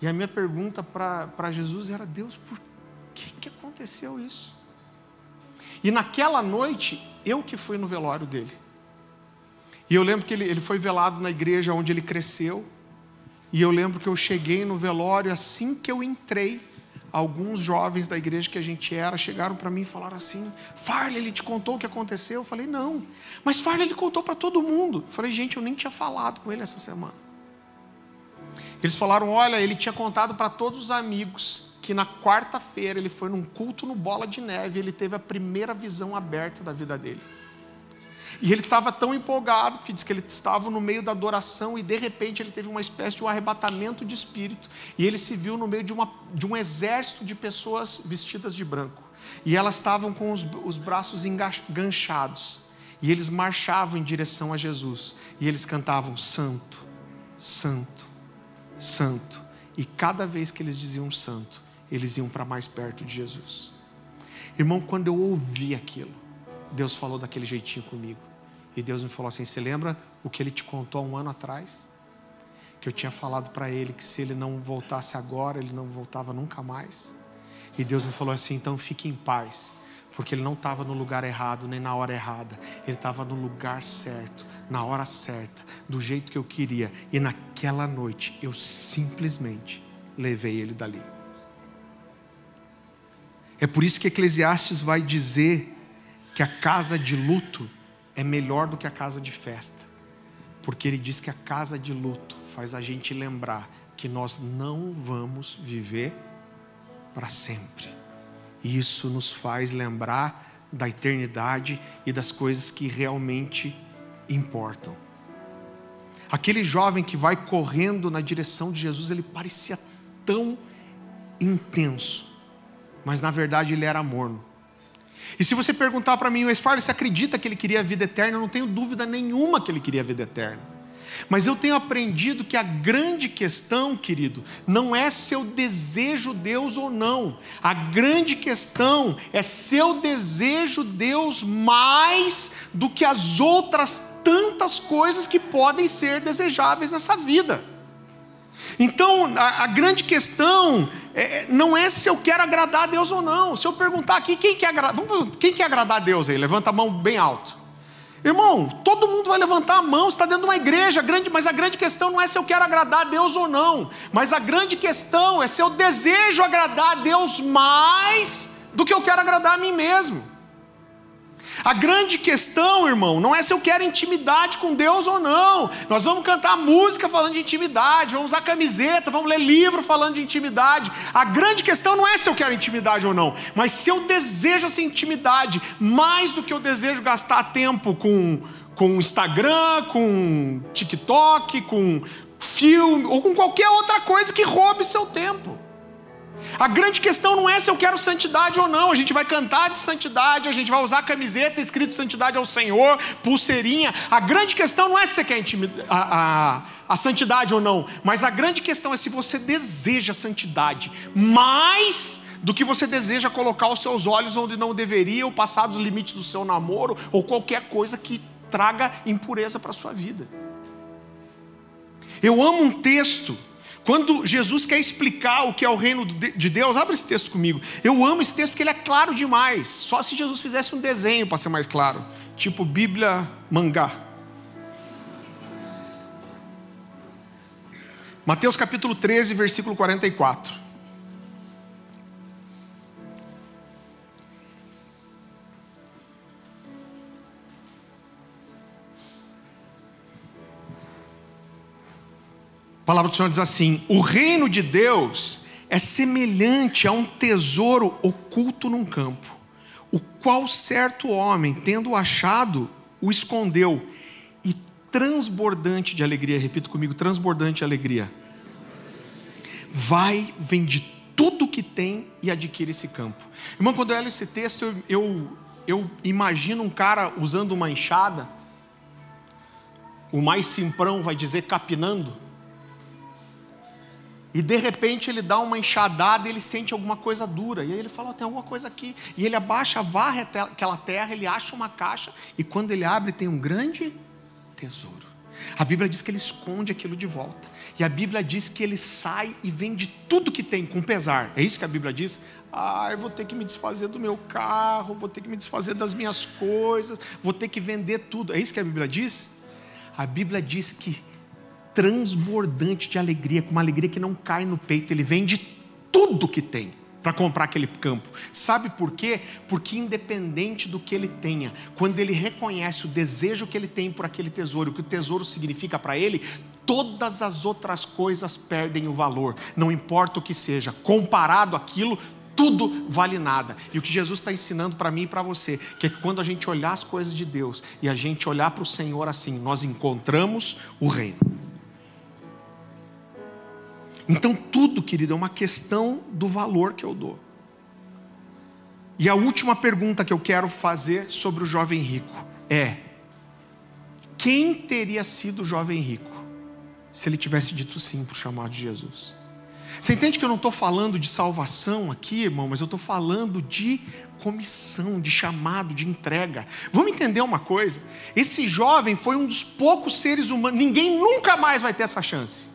E a minha pergunta para Jesus era: Deus, por que, que aconteceu isso? E naquela noite, eu que fui no velório dele. E eu lembro que ele, ele foi velado na igreja onde ele cresceu. E eu lembro que eu cheguei no velório, assim que eu entrei, alguns jovens da igreja que a gente era chegaram para mim e falaram assim: Farley, ele te contou o que aconteceu? Eu falei: Não, mas Farley, ele contou para todo mundo. Eu falei: Gente, eu nem tinha falado com ele essa semana. Eles falaram: Olha, ele tinha contado para todos os amigos que na quarta-feira ele foi num culto no Bola de Neve e ele teve a primeira visão aberta da vida dele. E ele estava tão empolgado, porque diz que ele estava no meio da adoração e de repente ele teve uma espécie de um arrebatamento de espírito. E ele se viu no meio de, uma, de um exército de pessoas vestidas de branco. E elas estavam com os, os braços enganchados. E eles marchavam em direção a Jesus. E eles cantavam: Santo, Santo, Santo. E cada vez que eles diziam Santo, eles iam para mais perto de Jesus. Irmão, quando eu ouvi aquilo, Deus falou daquele jeitinho comigo. E Deus me falou assim: Você lembra o que ele te contou há um ano atrás? Que eu tinha falado para ele que se ele não voltasse agora, ele não voltava nunca mais. E Deus me falou assim: Então fique em paz, porque ele não estava no lugar errado nem na hora errada, ele estava no lugar certo, na hora certa, do jeito que eu queria. E naquela noite eu simplesmente levei ele dali. É por isso que Eclesiastes vai dizer que a casa de luto é melhor do que a casa de festa, porque ele diz que a casa de luto faz a gente lembrar que nós não vamos viver para sempre. E isso nos faz lembrar da eternidade e das coisas que realmente importam. Aquele jovem que vai correndo na direção de Jesus, ele parecia tão intenso, mas na verdade ele era morno. E se você perguntar para mim, mas Farley, você acredita que ele queria a vida eterna? Eu não tenho dúvida nenhuma que ele queria a vida eterna. Mas eu tenho aprendido que a grande questão, querido, não é seu desejo Deus ou não. A grande questão é seu desejo Deus mais do que as outras tantas coisas que podem ser desejáveis nessa vida. Então, a, a grande questão é, é, não é se eu quero agradar a Deus ou não. Se eu perguntar aqui, quem quer, Vamos, quem quer agradar a Deus aí? Levanta a mão bem alto. Irmão, todo mundo vai levantar a mão, está dentro de uma igreja grande, mas a grande questão não é se eu quero agradar a Deus ou não, mas a grande questão é se eu desejo agradar a Deus mais do que eu quero agradar a mim mesmo. A grande questão, irmão, não é se eu quero intimidade com Deus ou não. Nós vamos cantar música falando de intimidade, vamos usar camiseta, vamos ler livro falando de intimidade. A grande questão não é se eu quero intimidade ou não, mas se eu desejo essa intimidade mais do que eu desejo gastar tempo com com Instagram, com TikTok, com filme ou com qualquer outra coisa que roube seu tempo. A grande questão não é se eu quero santidade ou não. A gente vai cantar de santidade, a gente vai usar camiseta escrito santidade ao Senhor, pulseirinha. A grande questão não é se você quer a, a, santidade ou não, mas a grande questão é se você deseja santidade mais do que você deseja colocar os seus olhos onde não deveria, ou passar dos limites do seu namoro, ou qualquer coisa que traga impureza para a sua vida. Eu amo um texto quando Jesus quer explicar o que é o reino de Deus, abre esse texto comigo. Eu amo esse texto porque ele é claro demais. Só se Jesus fizesse um desenho para ser mais claro, tipo Bíblia mangá. Mateus capítulo 13, versículo 44. A palavra do Senhor diz assim: o reino de Deus é semelhante a um tesouro oculto num campo, o qual certo homem, tendo achado, o escondeu, e transbordante de alegria, repito comigo, transbordante de alegria, vai, vende tudo que tem e adquire esse campo. Irmão, quando eu leio esse texto, eu, eu, eu imagino um cara usando uma enxada, o mais simprão vai dizer capinando, e de repente ele dá uma enxadada e ele sente alguma coisa dura. E aí ele fala: oh, tem alguma coisa aqui. E ele abaixa, varre aquela terra, ele acha uma caixa. E quando ele abre, tem um grande tesouro. A Bíblia diz que ele esconde aquilo de volta. E a Bíblia diz que ele sai e vende tudo que tem, com pesar. É isso que a Bíblia diz? Ah, eu vou ter que me desfazer do meu carro, vou ter que me desfazer das minhas coisas, vou ter que vender tudo. É isso que a Bíblia diz? A Bíblia diz que transbordante de alegria, com uma alegria que não cai no peito. Ele vende tudo que tem para comprar aquele campo. Sabe por quê? Porque independente do que ele tenha, quando ele reconhece o desejo que ele tem por aquele tesouro, o que o tesouro significa para ele, todas as outras coisas perdem o valor. Não importa o que seja, comparado àquilo, tudo vale nada. E o que Jesus está ensinando para mim e para você, que é que quando a gente olhar as coisas de Deus e a gente olhar para o Senhor assim, nós encontramos o reino. Então, tudo, querido, é uma questão do valor que eu dou. E a última pergunta que eu quero fazer sobre o jovem rico é: quem teria sido o jovem rico se ele tivesse dito sim para o chamado de Jesus? Você entende que eu não estou falando de salvação aqui, irmão, mas eu estou falando de comissão, de chamado, de entrega. Vamos entender uma coisa: esse jovem foi um dos poucos seres humanos, ninguém nunca mais vai ter essa chance.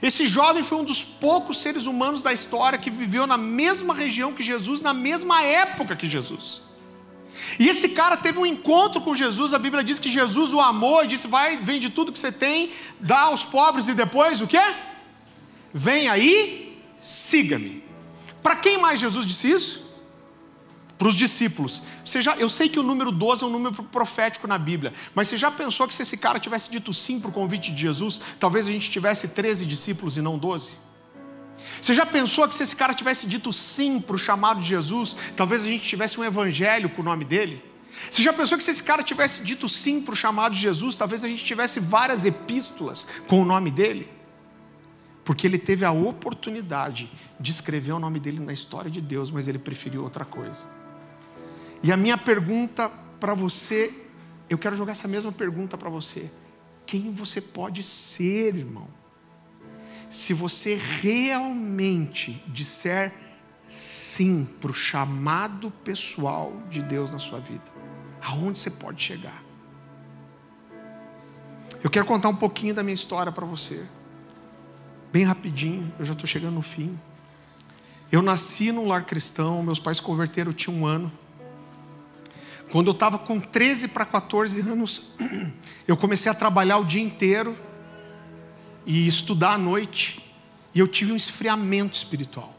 Esse jovem foi um dos poucos seres humanos da história que viveu na mesma região que Jesus, na mesma época que Jesus. E esse cara teve um encontro com Jesus, a Bíblia diz que Jesus o amou e disse: Vai, vende tudo que você tem, dá aos pobres e depois o quê? Vem aí, siga-me. Para quem mais Jesus disse isso? Para os discípulos. Você já, eu sei que o número 12 é um número profético na Bíblia, mas você já pensou que se esse cara tivesse dito sim para o convite de Jesus, talvez a gente tivesse 13 discípulos e não 12? Você já pensou que se esse cara tivesse dito sim para o chamado de Jesus, talvez a gente tivesse um evangelho com o nome dele? Você já pensou que se esse cara tivesse dito sim para o chamado de Jesus, talvez a gente tivesse várias epístolas com o nome dele? Porque ele teve a oportunidade de escrever o nome dele na história de Deus, mas ele preferiu outra coisa. E a minha pergunta para você, eu quero jogar essa mesma pergunta para você: quem você pode ser, irmão? Se você realmente disser sim para o chamado pessoal de Deus na sua vida, aonde você pode chegar? Eu quero contar um pouquinho da minha história para você, bem rapidinho, eu já estou chegando no fim. Eu nasci num lar cristão, meus pais se converteram, eu tinha um ano. Quando eu estava com 13 para 14 anos, eu comecei a trabalhar o dia inteiro e estudar à noite, e eu tive um esfriamento espiritual.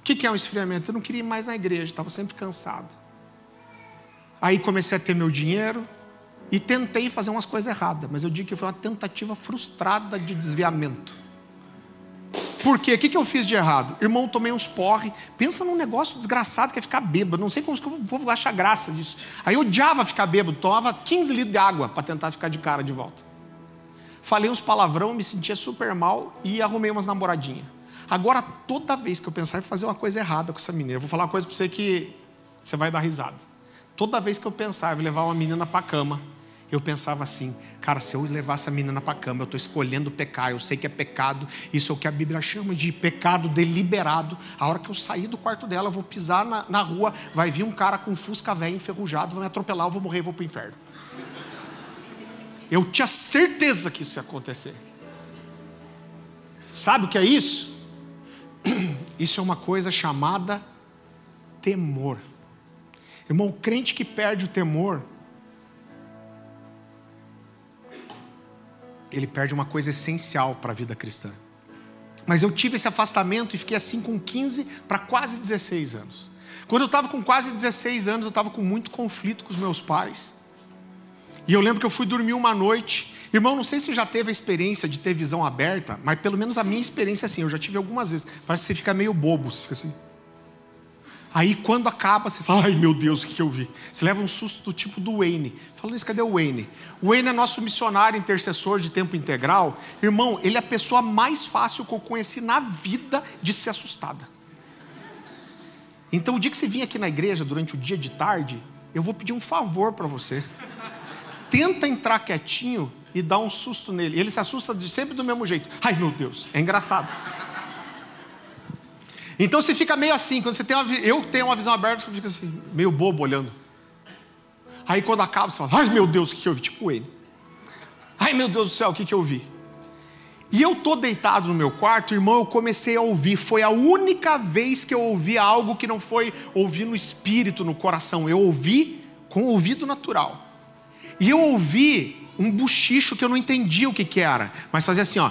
O que é um esfriamento? Eu não queria ir mais na igreja, estava sempre cansado. Aí comecei a ter meu dinheiro e tentei fazer umas coisas erradas, mas eu digo que foi uma tentativa frustrada de desviamento. Por quê? O que eu fiz de errado? Irmão, tomei uns porre. Pensa num negócio desgraçado que é ficar bêbado. Não sei como o povo acha graça disso. Aí eu odiava ficar bêbado. Tomava 15 litros de água para tentar ficar de cara de volta. Falei uns palavrão, me sentia super mal e arrumei umas namoradinhas. Agora, toda vez que eu pensar em fazer uma coisa errada com essa menina, eu vou falar uma coisa para você que você vai dar risada. Toda vez que eu pensar em levar uma menina para cama, eu pensava assim, cara, se eu levar essa menina para a cama, eu estou escolhendo pecar, eu sei que é pecado, isso é o que a Bíblia chama de pecado deliberado. A hora que eu sair do quarto dela, eu vou pisar na, na rua, vai vir um cara com um fusca velho enferrujado, vai me atropelar, eu vou morrer, eu vou para o inferno. Eu tinha certeza que isso ia acontecer. Sabe o que é isso? Isso é uma coisa chamada temor. Irmão, o crente que perde o temor, ele perde uma coisa essencial para a vida cristã. Mas eu tive esse afastamento e fiquei assim com 15 para quase 16 anos. Quando eu estava com quase 16 anos, eu estava com muito conflito com os meus pais. E eu lembro que eu fui dormir uma noite. Irmão, não sei se já teve a experiência de ter visão aberta, mas pelo menos a minha experiência é assim, eu já tive algumas vezes. Parece que você fica meio bobo, você fica assim. Aí quando acaba, você fala, ai meu Deus, o que eu vi? Você leva um susto do tipo do Wayne. Fala isso, cadê o Wayne? O Wayne é nosso missionário intercessor de tempo integral. Irmão, ele é a pessoa mais fácil que eu conheci na vida de ser assustada. Então o dia que você vir aqui na igreja durante o dia de tarde, eu vou pedir um favor para você tenta entrar quietinho e dá um susto nele. Ele se assusta sempre do mesmo jeito. Ai meu Deus, é engraçado. Então você fica meio assim, quando você tem uma, eu tenho uma visão aberta, você fica assim, meio bobo olhando. Aí quando acaba, você fala, ai meu Deus, o que eu vi? Tipo ele. Ai meu Deus do céu, o que eu vi? E eu tô deitado no meu quarto, irmão, eu comecei a ouvir. Foi a única vez que eu ouvi algo que não foi ouvir no espírito, no coração. Eu ouvi com o ouvido natural. E eu ouvi um buchicho que eu não entendia o que, que era, mas fazia assim, ó.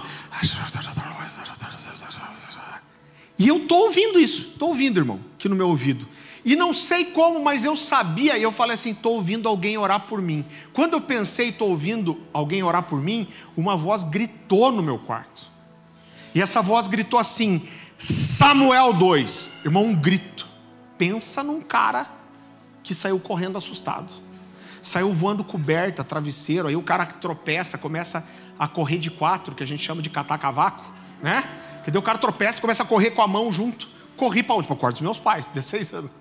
E eu estou ouvindo isso, estou ouvindo, irmão, aqui no meu ouvido. E não sei como, mas eu sabia, e eu falei assim: estou ouvindo alguém orar por mim. Quando eu pensei, estou ouvindo alguém orar por mim, uma voz gritou no meu quarto. E essa voz gritou assim: Samuel 2. Irmão, um grito. Pensa num cara que saiu correndo assustado saiu voando coberta, travesseiro, aí o cara tropeça, começa a correr de quatro, que a gente chama de catar cavaco, né? Que daí o cara tropeça e começa a correr com a mão junto. Corri para onde? Para o quarto dos meus pais, 16 anos.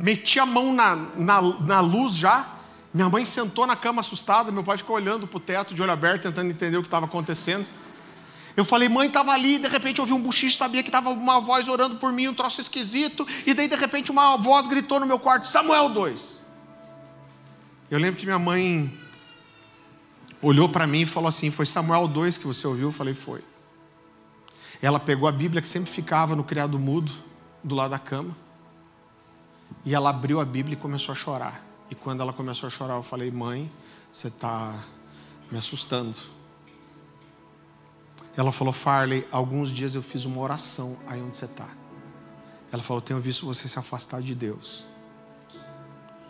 Meti a mão na, na, na luz já. Minha mãe sentou na cama assustada, meu pai ficou olhando para o teto de olho aberto, tentando entender o que estava acontecendo. Eu falei, mãe, estava ali, de repente ouvi um buchicho, sabia que estava uma voz orando por mim, um troço esquisito, e daí de repente uma voz gritou no meu quarto, Samuel 2. Eu lembro que minha mãe olhou para mim e falou assim: Foi Samuel 2 que você ouviu? Eu falei: Foi. Ela pegou a Bíblia que sempre ficava no criado mudo, do lado da cama, e ela abriu a Bíblia e começou a chorar. E quando ela começou a chorar, eu falei: Mãe, você está me assustando. Ela falou: Farley, alguns dias eu fiz uma oração aí onde você está. Ela falou: Tenho visto você se afastar de Deus.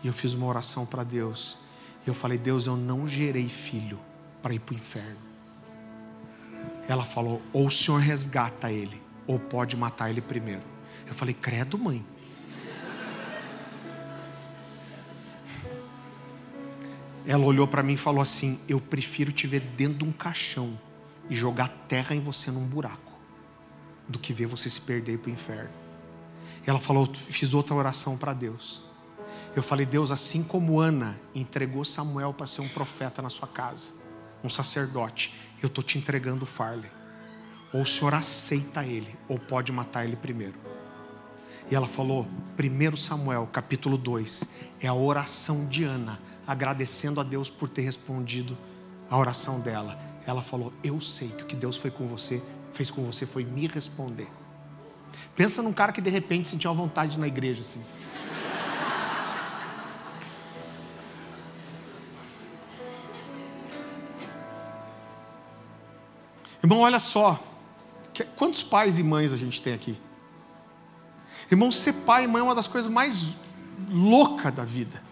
E eu fiz uma oração para Deus. E eu falei: Deus, eu não gerei filho para ir para o inferno. Ela falou: ou o Senhor resgata ele, ou pode matar ele primeiro. Eu falei: credo, mãe. Ela olhou para mim e falou assim: Eu prefiro te ver dentro de um caixão e jogar terra em você num buraco, do que ver você se perder para o inferno. Ela falou: Fiz outra oração para Deus. Eu falei, Deus, assim como Ana entregou Samuel para ser um profeta na sua casa, um sacerdote, eu estou te entregando Farley. Ou o Senhor aceita ele, ou pode matar ele primeiro. E ela falou, 1 Samuel, capítulo 2, é a oração de Ana, agradecendo a Deus por ter respondido a oração dela. Ela falou: Eu sei que o que Deus foi com você, fez com você foi me responder. Pensa num cara que de repente sentiu uma vontade na igreja assim. Irmão, olha só. Quantos pais e mães a gente tem aqui? Irmão, ser pai e mãe é uma das coisas mais loucas da vida,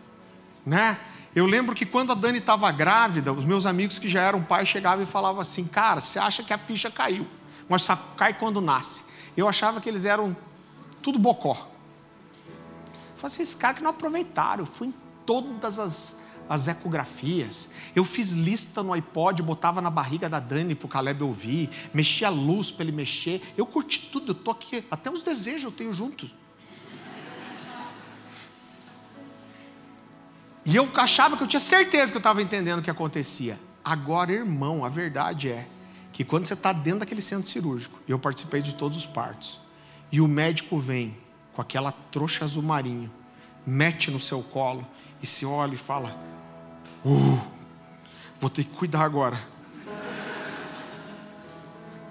né? Eu lembro que quando a Dani estava grávida, os meus amigos que já eram pais chegavam e falavam assim: Cara, você acha que a ficha caiu, mas só cai quando nasce. Eu achava que eles eram tudo bocó. Eu falei assim: Esses caras que não aproveitaram. Eu fui em todas as as ecografias. Eu fiz lista no iPod, botava na barriga da Dani para o Caleb ouvir, mexia a luz para ele mexer. Eu curti tudo, eu tô aqui, até os desejos eu tenho juntos. E eu achava que eu tinha certeza que eu estava entendendo o que acontecia. Agora, irmão, a verdade é que quando você está dentro daquele centro cirúrgico, e eu participei de todos os partos, e o médico vem com aquela trouxa azul marinho, mete no seu colo e se olha e fala: Uh, Vou ter que cuidar agora.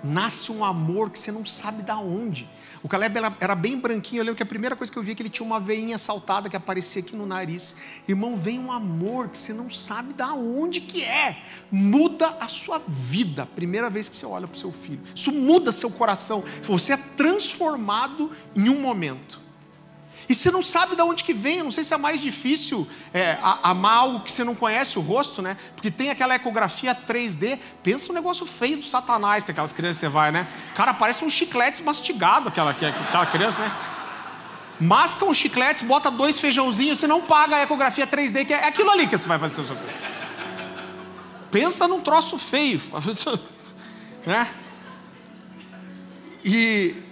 Nasce um amor que você não sabe da onde. O Caleb era, bem branquinho. Eu lembro que a primeira coisa que eu vi é que ele tinha uma veinha saltada que aparecia aqui no nariz. Irmão, vem um amor que você não sabe da onde que é. Muda a sua vida. Primeira vez que você olha para o seu filho. Isso muda seu coração. Você é transformado em um momento. E você não sabe de onde que vem, eu não sei se é mais difícil é, amar algo que você não conhece o rosto, né? Porque tem aquela ecografia 3D, pensa um negócio feio do satanás que aquelas crianças você vai, né? Cara, parece um chiclete mastigado aquela, aquela criança, né? Masca um chiclete, bota dois feijãozinhos, você não paga a ecografia 3D, que é aquilo ali que você vai fazer o seu filho. Pensa num troço feio, né? E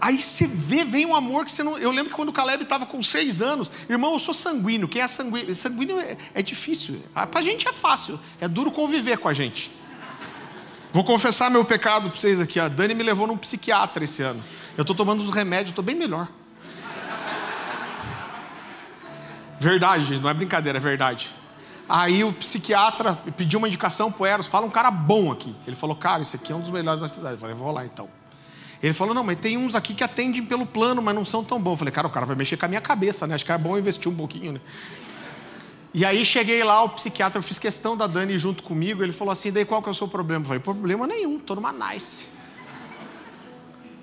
Aí você vê, vem um amor que você não. Eu lembro que quando o Caleb estava com seis anos, irmão, eu sou sanguíneo. Quem é sanguíneo? Sanguíneo é, é difícil. Ah, para a gente é fácil. É duro conviver com a gente. Vou confessar meu pecado para vocês aqui. A Dani me levou num psiquiatra esse ano. Eu estou tomando os remédios, estou bem melhor. Verdade, gente, não é brincadeira, é verdade. Aí o psiquiatra pediu uma indicação pro Eros, fala um cara bom aqui. Ele falou, cara, esse aqui é um dos melhores da cidade. Eu falei, vou lá então. Ele falou: não, mas tem uns aqui que atendem pelo plano, mas não são tão bons. Eu falei, cara, o cara vai mexer com a minha cabeça, né? Acho que é bom investir um pouquinho, né? E aí cheguei lá, o psiquiatra, eu fiz questão da Dani junto comigo, ele falou assim, daí qual que é o seu problema? Eu falei, problema nenhum, tô numa nice.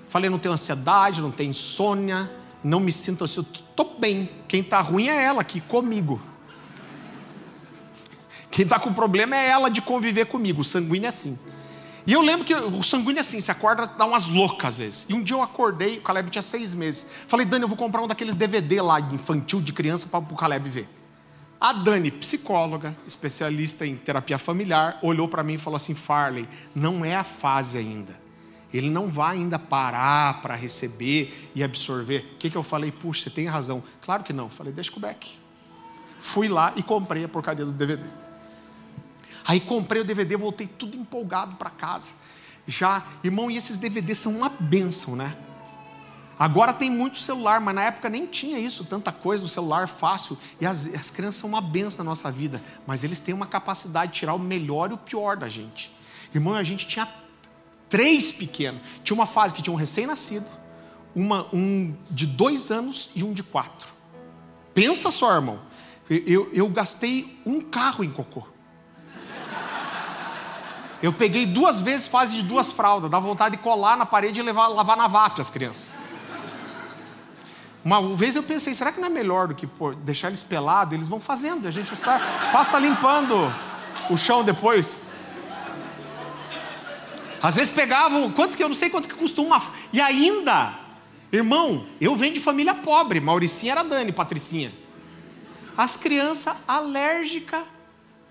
Falei, não tenho ansiedade, não tenho insônia, não me sinto assim, tô bem. Quem tá ruim é ela aqui comigo. Quem tá com problema é ela de conviver comigo, o sanguíneo é assim. E eu lembro que o sanguíneo é assim, você acorda, dá umas loucas às vezes. E um dia eu acordei, o Caleb tinha seis meses. Falei, Dani, eu vou comprar um daqueles DVD lá, infantil, de criança, para o Caleb ver. A Dani, psicóloga, especialista em terapia familiar, olhou para mim e falou assim: Farley, não é a fase ainda. Ele não vai ainda parar para receber e absorver. O que, que eu falei? Puxa, você tem razão. Claro que não. Falei, deixa com o Beck. Fui lá e comprei a porcaria do DVD. Aí comprei o DVD, voltei tudo empolgado para casa. Já, irmão, e esses DVDs são uma bênção, né? Agora tem muito celular, mas na época nem tinha isso, tanta coisa no celular fácil. E as, as crianças são uma benção na nossa vida, mas eles têm uma capacidade de tirar o melhor e o pior da gente. Irmão, a gente tinha três pequenos. Tinha uma fase que tinha um recém-nascido, um de dois anos e um de quatro. Pensa só, irmão. Eu, eu, eu gastei um carro em cocô. Eu peguei duas vezes fase de duas fraldas, dá vontade de colar na parede e levar, lavar na VAP as crianças. Uma vez eu pensei, será que não é melhor do que pô, deixar eles pelados? Eles vão fazendo, a gente sai, passa limpando o chão depois. Às vezes pegavam, quanto que eu não sei quanto que custa uma. E ainda, irmão, eu venho de família pobre, Mauricinha era Dani, Patricinha. As crianças alérgicas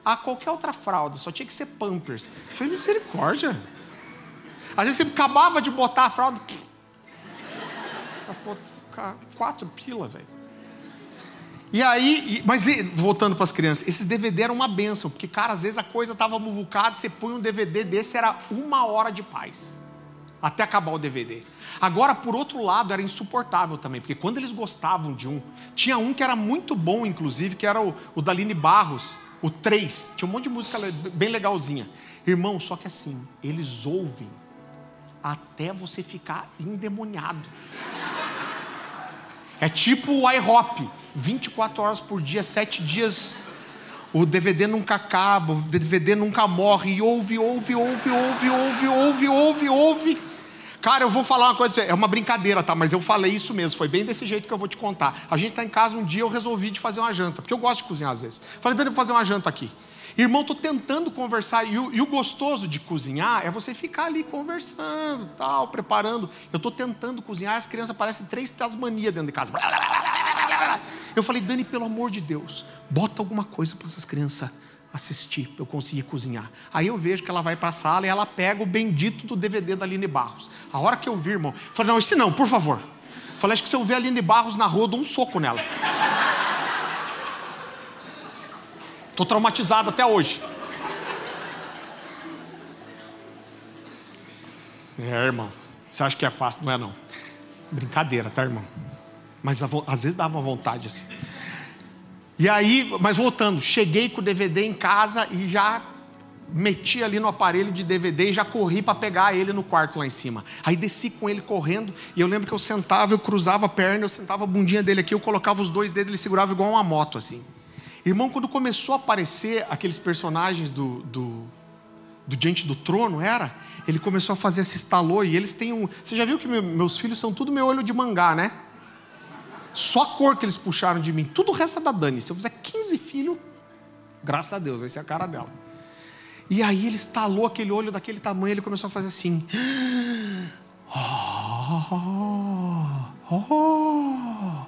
a qualquer outra fralda, só tinha que ser Pampers. Foi misericórdia. Às vezes você acabava de botar a fralda. Quatro pila, velho. E aí, mas voltando para as crianças, esses DVD eram uma benção, porque, cara, às vezes a coisa estava muvucada, você põe um DVD desse, era uma hora de paz, até acabar o DVD. Agora, por outro lado, era insuportável também, porque quando eles gostavam de um, tinha um que era muito bom, inclusive, que era o, o Daline Barros, o 3, tinha um monte de música bem legalzinha. Irmão, só que assim, eles ouvem até você ficar endemoniado. É tipo o iHop, 24 horas por dia, 7 dias. O DVD nunca acaba, o DVD nunca morre. E ouve, ouve, ouve, ouve, ouve, ouve, ouve, ouve. Cara, eu vou falar uma coisa, é uma brincadeira, tá? Mas eu falei isso mesmo, foi bem desse jeito que eu vou te contar. A gente está em casa um dia, eu resolvi de fazer uma janta, porque eu gosto de cozinhar às vezes. Falei, Dani, vou fazer uma janta aqui. Irmão, estou tentando conversar, e o, e o, gostoso de cozinhar é você ficar ali conversando, tal, preparando. Eu estou tentando cozinhar, as crianças parecem três tasmanias dentro de casa. Eu falei, Dani, pelo amor de Deus, bota alguma coisa para essas crianças assistir, eu conseguir cozinhar. Aí eu vejo que ela vai para a sala e ela pega o bendito do DVD da Aline Barros. A hora que eu vi, irmão, eu falei, não, esse não, por favor. Eu falei, acho que se eu ver a Aline Barros na rua, eu dou um soco nela. Estou traumatizado até hoje. É, irmão. Você acha que é fácil? Não é, não. Brincadeira, tá, irmão? Mas às vezes dava uma vontade assim. E aí, mas voltando, cheguei com o DVD em casa e já meti ali no aparelho de DVD e já corri para pegar ele no quarto lá em cima. Aí desci com ele correndo e eu lembro que eu sentava, eu cruzava a perna, eu sentava a bundinha dele aqui, eu colocava os dois dedos, ele segurava igual uma moto assim. Irmão, quando começou a aparecer aqueles personagens do, do, do Diante do Trono, era? Ele começou a fazer esse estalô e eles têm um. Você já viu que meus filhos são tudo meu olho de mangá, né? Só a cor que eles puxaram de mim. Tudo o resto é da Dani. Se eu fizer 15 filhos, graças a Deus, vai ser a cara dela. E aí ele estalou aquele olho daquele tamanho, ele começou a fazer assim. Oh, oh.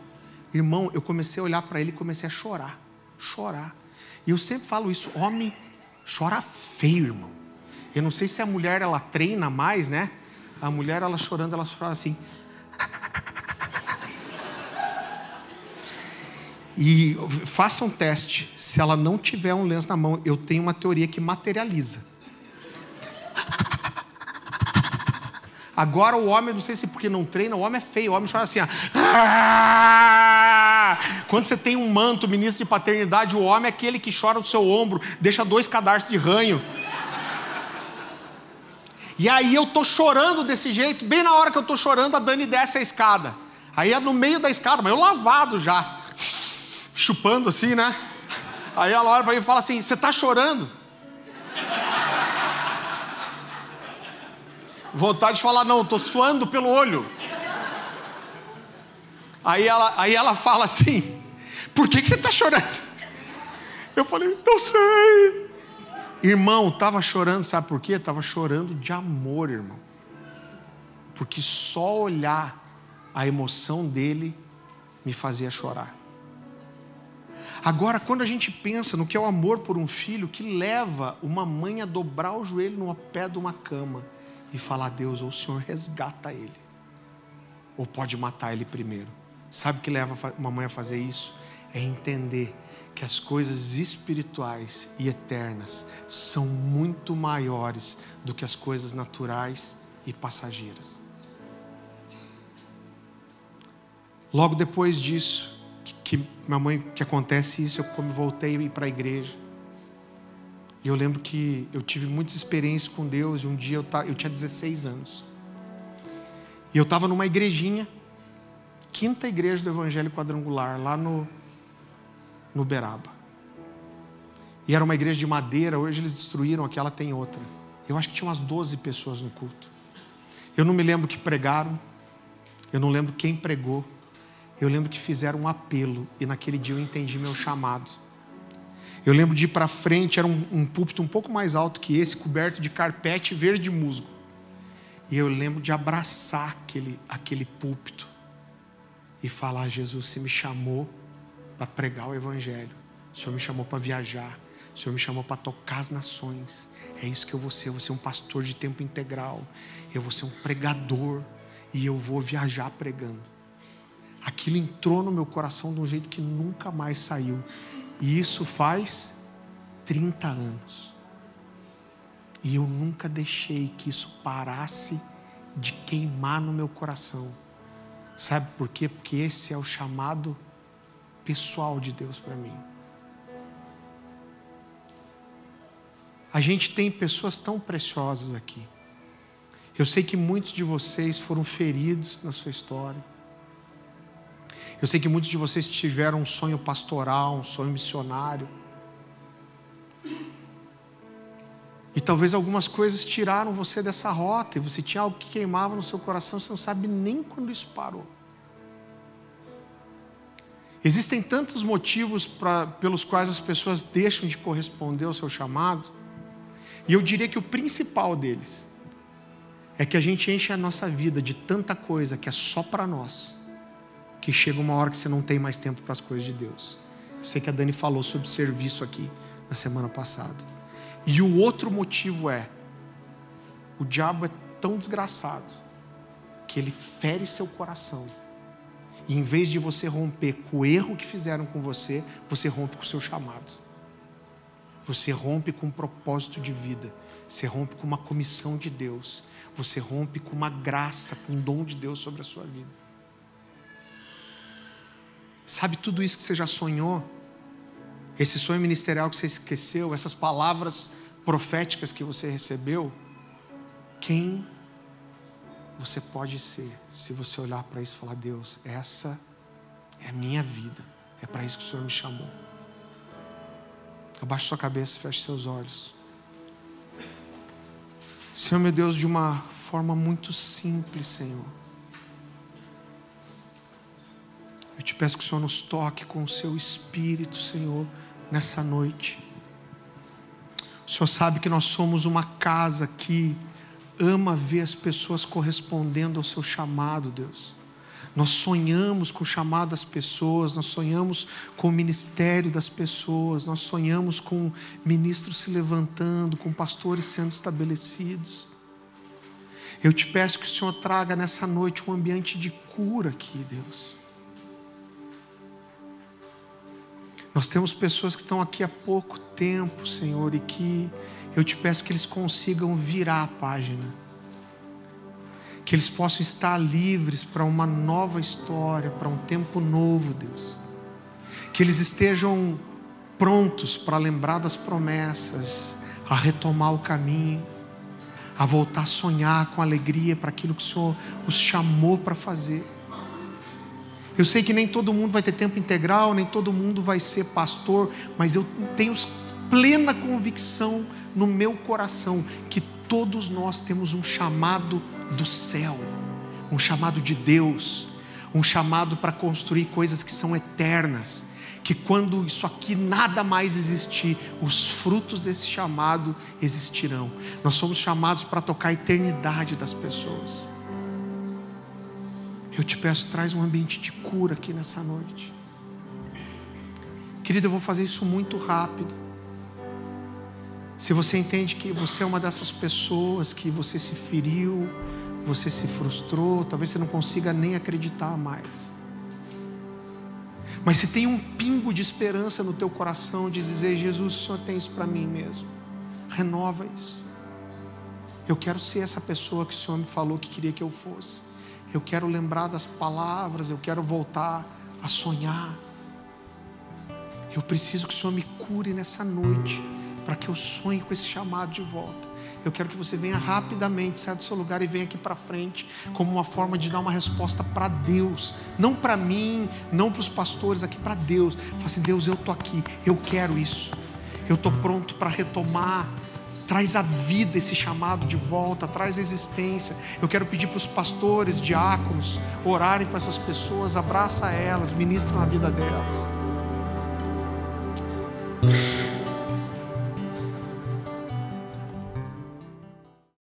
Irmão, eu comecei a olhar para ele e comecei a chorar. Chorar. E eu sempre falo isso, homem chora feio, irmão. Eu não sei se a mulher ela treina mais, né? A mulher ela chorando, ela chora assim. E faça um teste. Se ela não tiver um lenço na mão, eu tenho uma teoria que materializa. Agora o homem, não sei se porque não treina, o homem é feio, o homem chora assim. Ó. Quando você tem um manto, ministro de paternidade, o homem é aquele que chora no seu ombro, deixa dois cadarços de ranho. E aí eu tô chorando desse jeito, bem na hora que eu tô chorando, a Dani desce a escada. Aí é no meio da escada, mas eu lavado já chupando assim, né? Aí ela olha para mim e fala assim: Você está chorando? Vontade de falar, não, estou suando pelo olho. Aí ela, aí ela fala assim: Por que, que você está chorando? Eu falei: Não sei. Irmão, estava chorando, sabe por quê? Estava chorando de amor, irmão. Porque só olhar a emoção dele me fazia chorar. Agora, quando a gente pensa no que é o amor por um filho, que leva uma mãe a dobrar o joelho no pé de uma cama e falar: a Deus, ou o Senhor resgata ele, ou pode matar ele primeiro. Sabe o que leva uma mãe a fazer isso? É entender que as coisas espirituais e eternas são muito maiores do que as coisas naturais e passageiras. Logo depois disso, que minha mãe, que acontece isso, eu voltei para a igreja. E eu lembro que eu tive muitas experiências com Deus. E um dia eu, eu tinha 16 anos. E eu estava numa igrejinha, quinta igreja do Evangelho Quadrangular, lá no, no Beraba. E era uma igreja de madeira, hoje eles destruíram aquela, tem outra. Eu acho que tinha umas 12 pessoas no culto. Eu não me lembro que pregaram, eu não lembro quem pregou, eu lembro que fizeram um apelo e naquele dia eu entendi meu chamado. Eu lembro de ir para frente, era um, um púlpito um pouco mais alto que esse, coberto de carpete verde musgo. E eu lembro de abraçar aquele, aquele púlpito e falar: Jesus, você me chamou para pregar o Evangelho, o Senhor me chamou para viajar, o Senhor me chamou para tocar as nações. É isso que eu vou ser. Eu vou ser um pastor de tempo integral, eu vou ser um pregador e eu vou viajar pregando aquilo entrou no meu coração de um jeito que nunca mais saiu. E isso faz 30 anos. E eu nunca deixei que isso parasse de queimar no meu coração. Sabe por quê? Porque esse é o chamado pessoal de Deus para mim. A gente tem pessoas tão preciosas aqui. Eu sei que muitos de vocês foram feridos na sua história eu sei que muitos de vocês tiveram um sonho pastoral, um sonho missionário. E talvez algumas coisas tiraram você dessa rota, e você tinha algo que queimava no seu coração, você não sabe nem quando isso parou. Existem tantos motivos pra, pelos quais as pessoas deixam de corresponder ao seu chamado, e eu diria que o principal deles é que a gente enche a nossa vida de tanta coisa que é só para nós que chega uma hora que você não tem mais tempo para as coisas de Deus. Eu sei que a Dani falou sobre serviço aqui na semana passada. E o outro motivo é: o diabo é tão desgraçado que ele fere seu coração. E em vez de você romper com o erro que fizeram com você, você rompe com o seu chamado. Você rompe com um propósito de vida. Você rompe com uma comissão de Deus. Você rompe com uma graça, com um dom de Deus sobre a sua vida. Sabe tudo isso que você já sonhou? esse sonho ministerial que você esqueceu, essas palavras proféticas que você recebeu, quem você pode ser se você olhar para isso e falar: Deus, essa é a minha vida, é para isso que o Senhor me chamou. Abaixe sua cabeça, feche seus olhos. Senhor meu Deus, de uma forma muito simples, Senhor. Eu te peço que o Senhor nos toque com o seu espírito, Senhor, nessa noite. O Senhor sabe que nós somos uma casa que ama ver as pessoas correspondendo ao seu chamado, Deus. Nós sonhamos com o chamado das pessoas, nós sonhamos com o ministério das pessoas, nós sonhamos com ministros se levantando, com pastores sendo estabelecidos. Eu te peço que o Senhor traga nessa noite um ambiente de cura aqui, Deus. Nós temos pessoas que estão aqui há pouco tempo, Senhor, e que eu te peço que eles consigam virar a página. Que eles possam estar livres para uma nova história, para um tempo novo, Deus. Que eles estejam prontos para lembrar das promessas, a retomar o caminho, a voltar a sonhar com alegria para aquilo que o Senhor os chamou para fazer. Eu sei que nem todo mundo vai ter tempo integral, nem todo mundo vai ser pastor, mas eu tenho plena convicção no meu coração que todos nós temos um chamado do céu, um chamado de Deus, um chamado para construir coisas que são eternas. Que quando isso aqui nada mais existir, os frutos desse chamado existirão. Nós somos chamados para tocar a eternidade das pessoas. Eu te peço, traz um ambiente de cura aqui nessa noite. Querido, eu vou fazer isso muito rápido. Se você entende que você é uma dessas pessoas que você se feriu, você se frustrou, talvez você não consiga nem acreditar mais. Mas se tem um pingo de esperança no teu coração de dizer, Jesus, o Senhor tem isso para mim mesmo. Renova isso. Eu quero ser essa pessoa que o Senhor me falou que queria que eu fosse. Eu quero lembrar das palavras, eu quero voltar a sonhar. Eu preciso que o Senhor me cure nessa noite, para que eu sonhe com esse chamado de volta. Eu quero que você venha rapidamente, saia do seu lugar e venha aqui para frente, como uma forma de dar uma resposta para Deus, não para mim, não para os pastores, aqui para Deus. Fala assim: Deus, eu estou aqui, eu quero isso, eu estou pronto para retomar Traz a vida esse chamado de volta, traz a existência. Eu quero pedir para os pastores, diáconos, orarem com essas pessoas, abraça elas, ministra na vida delas.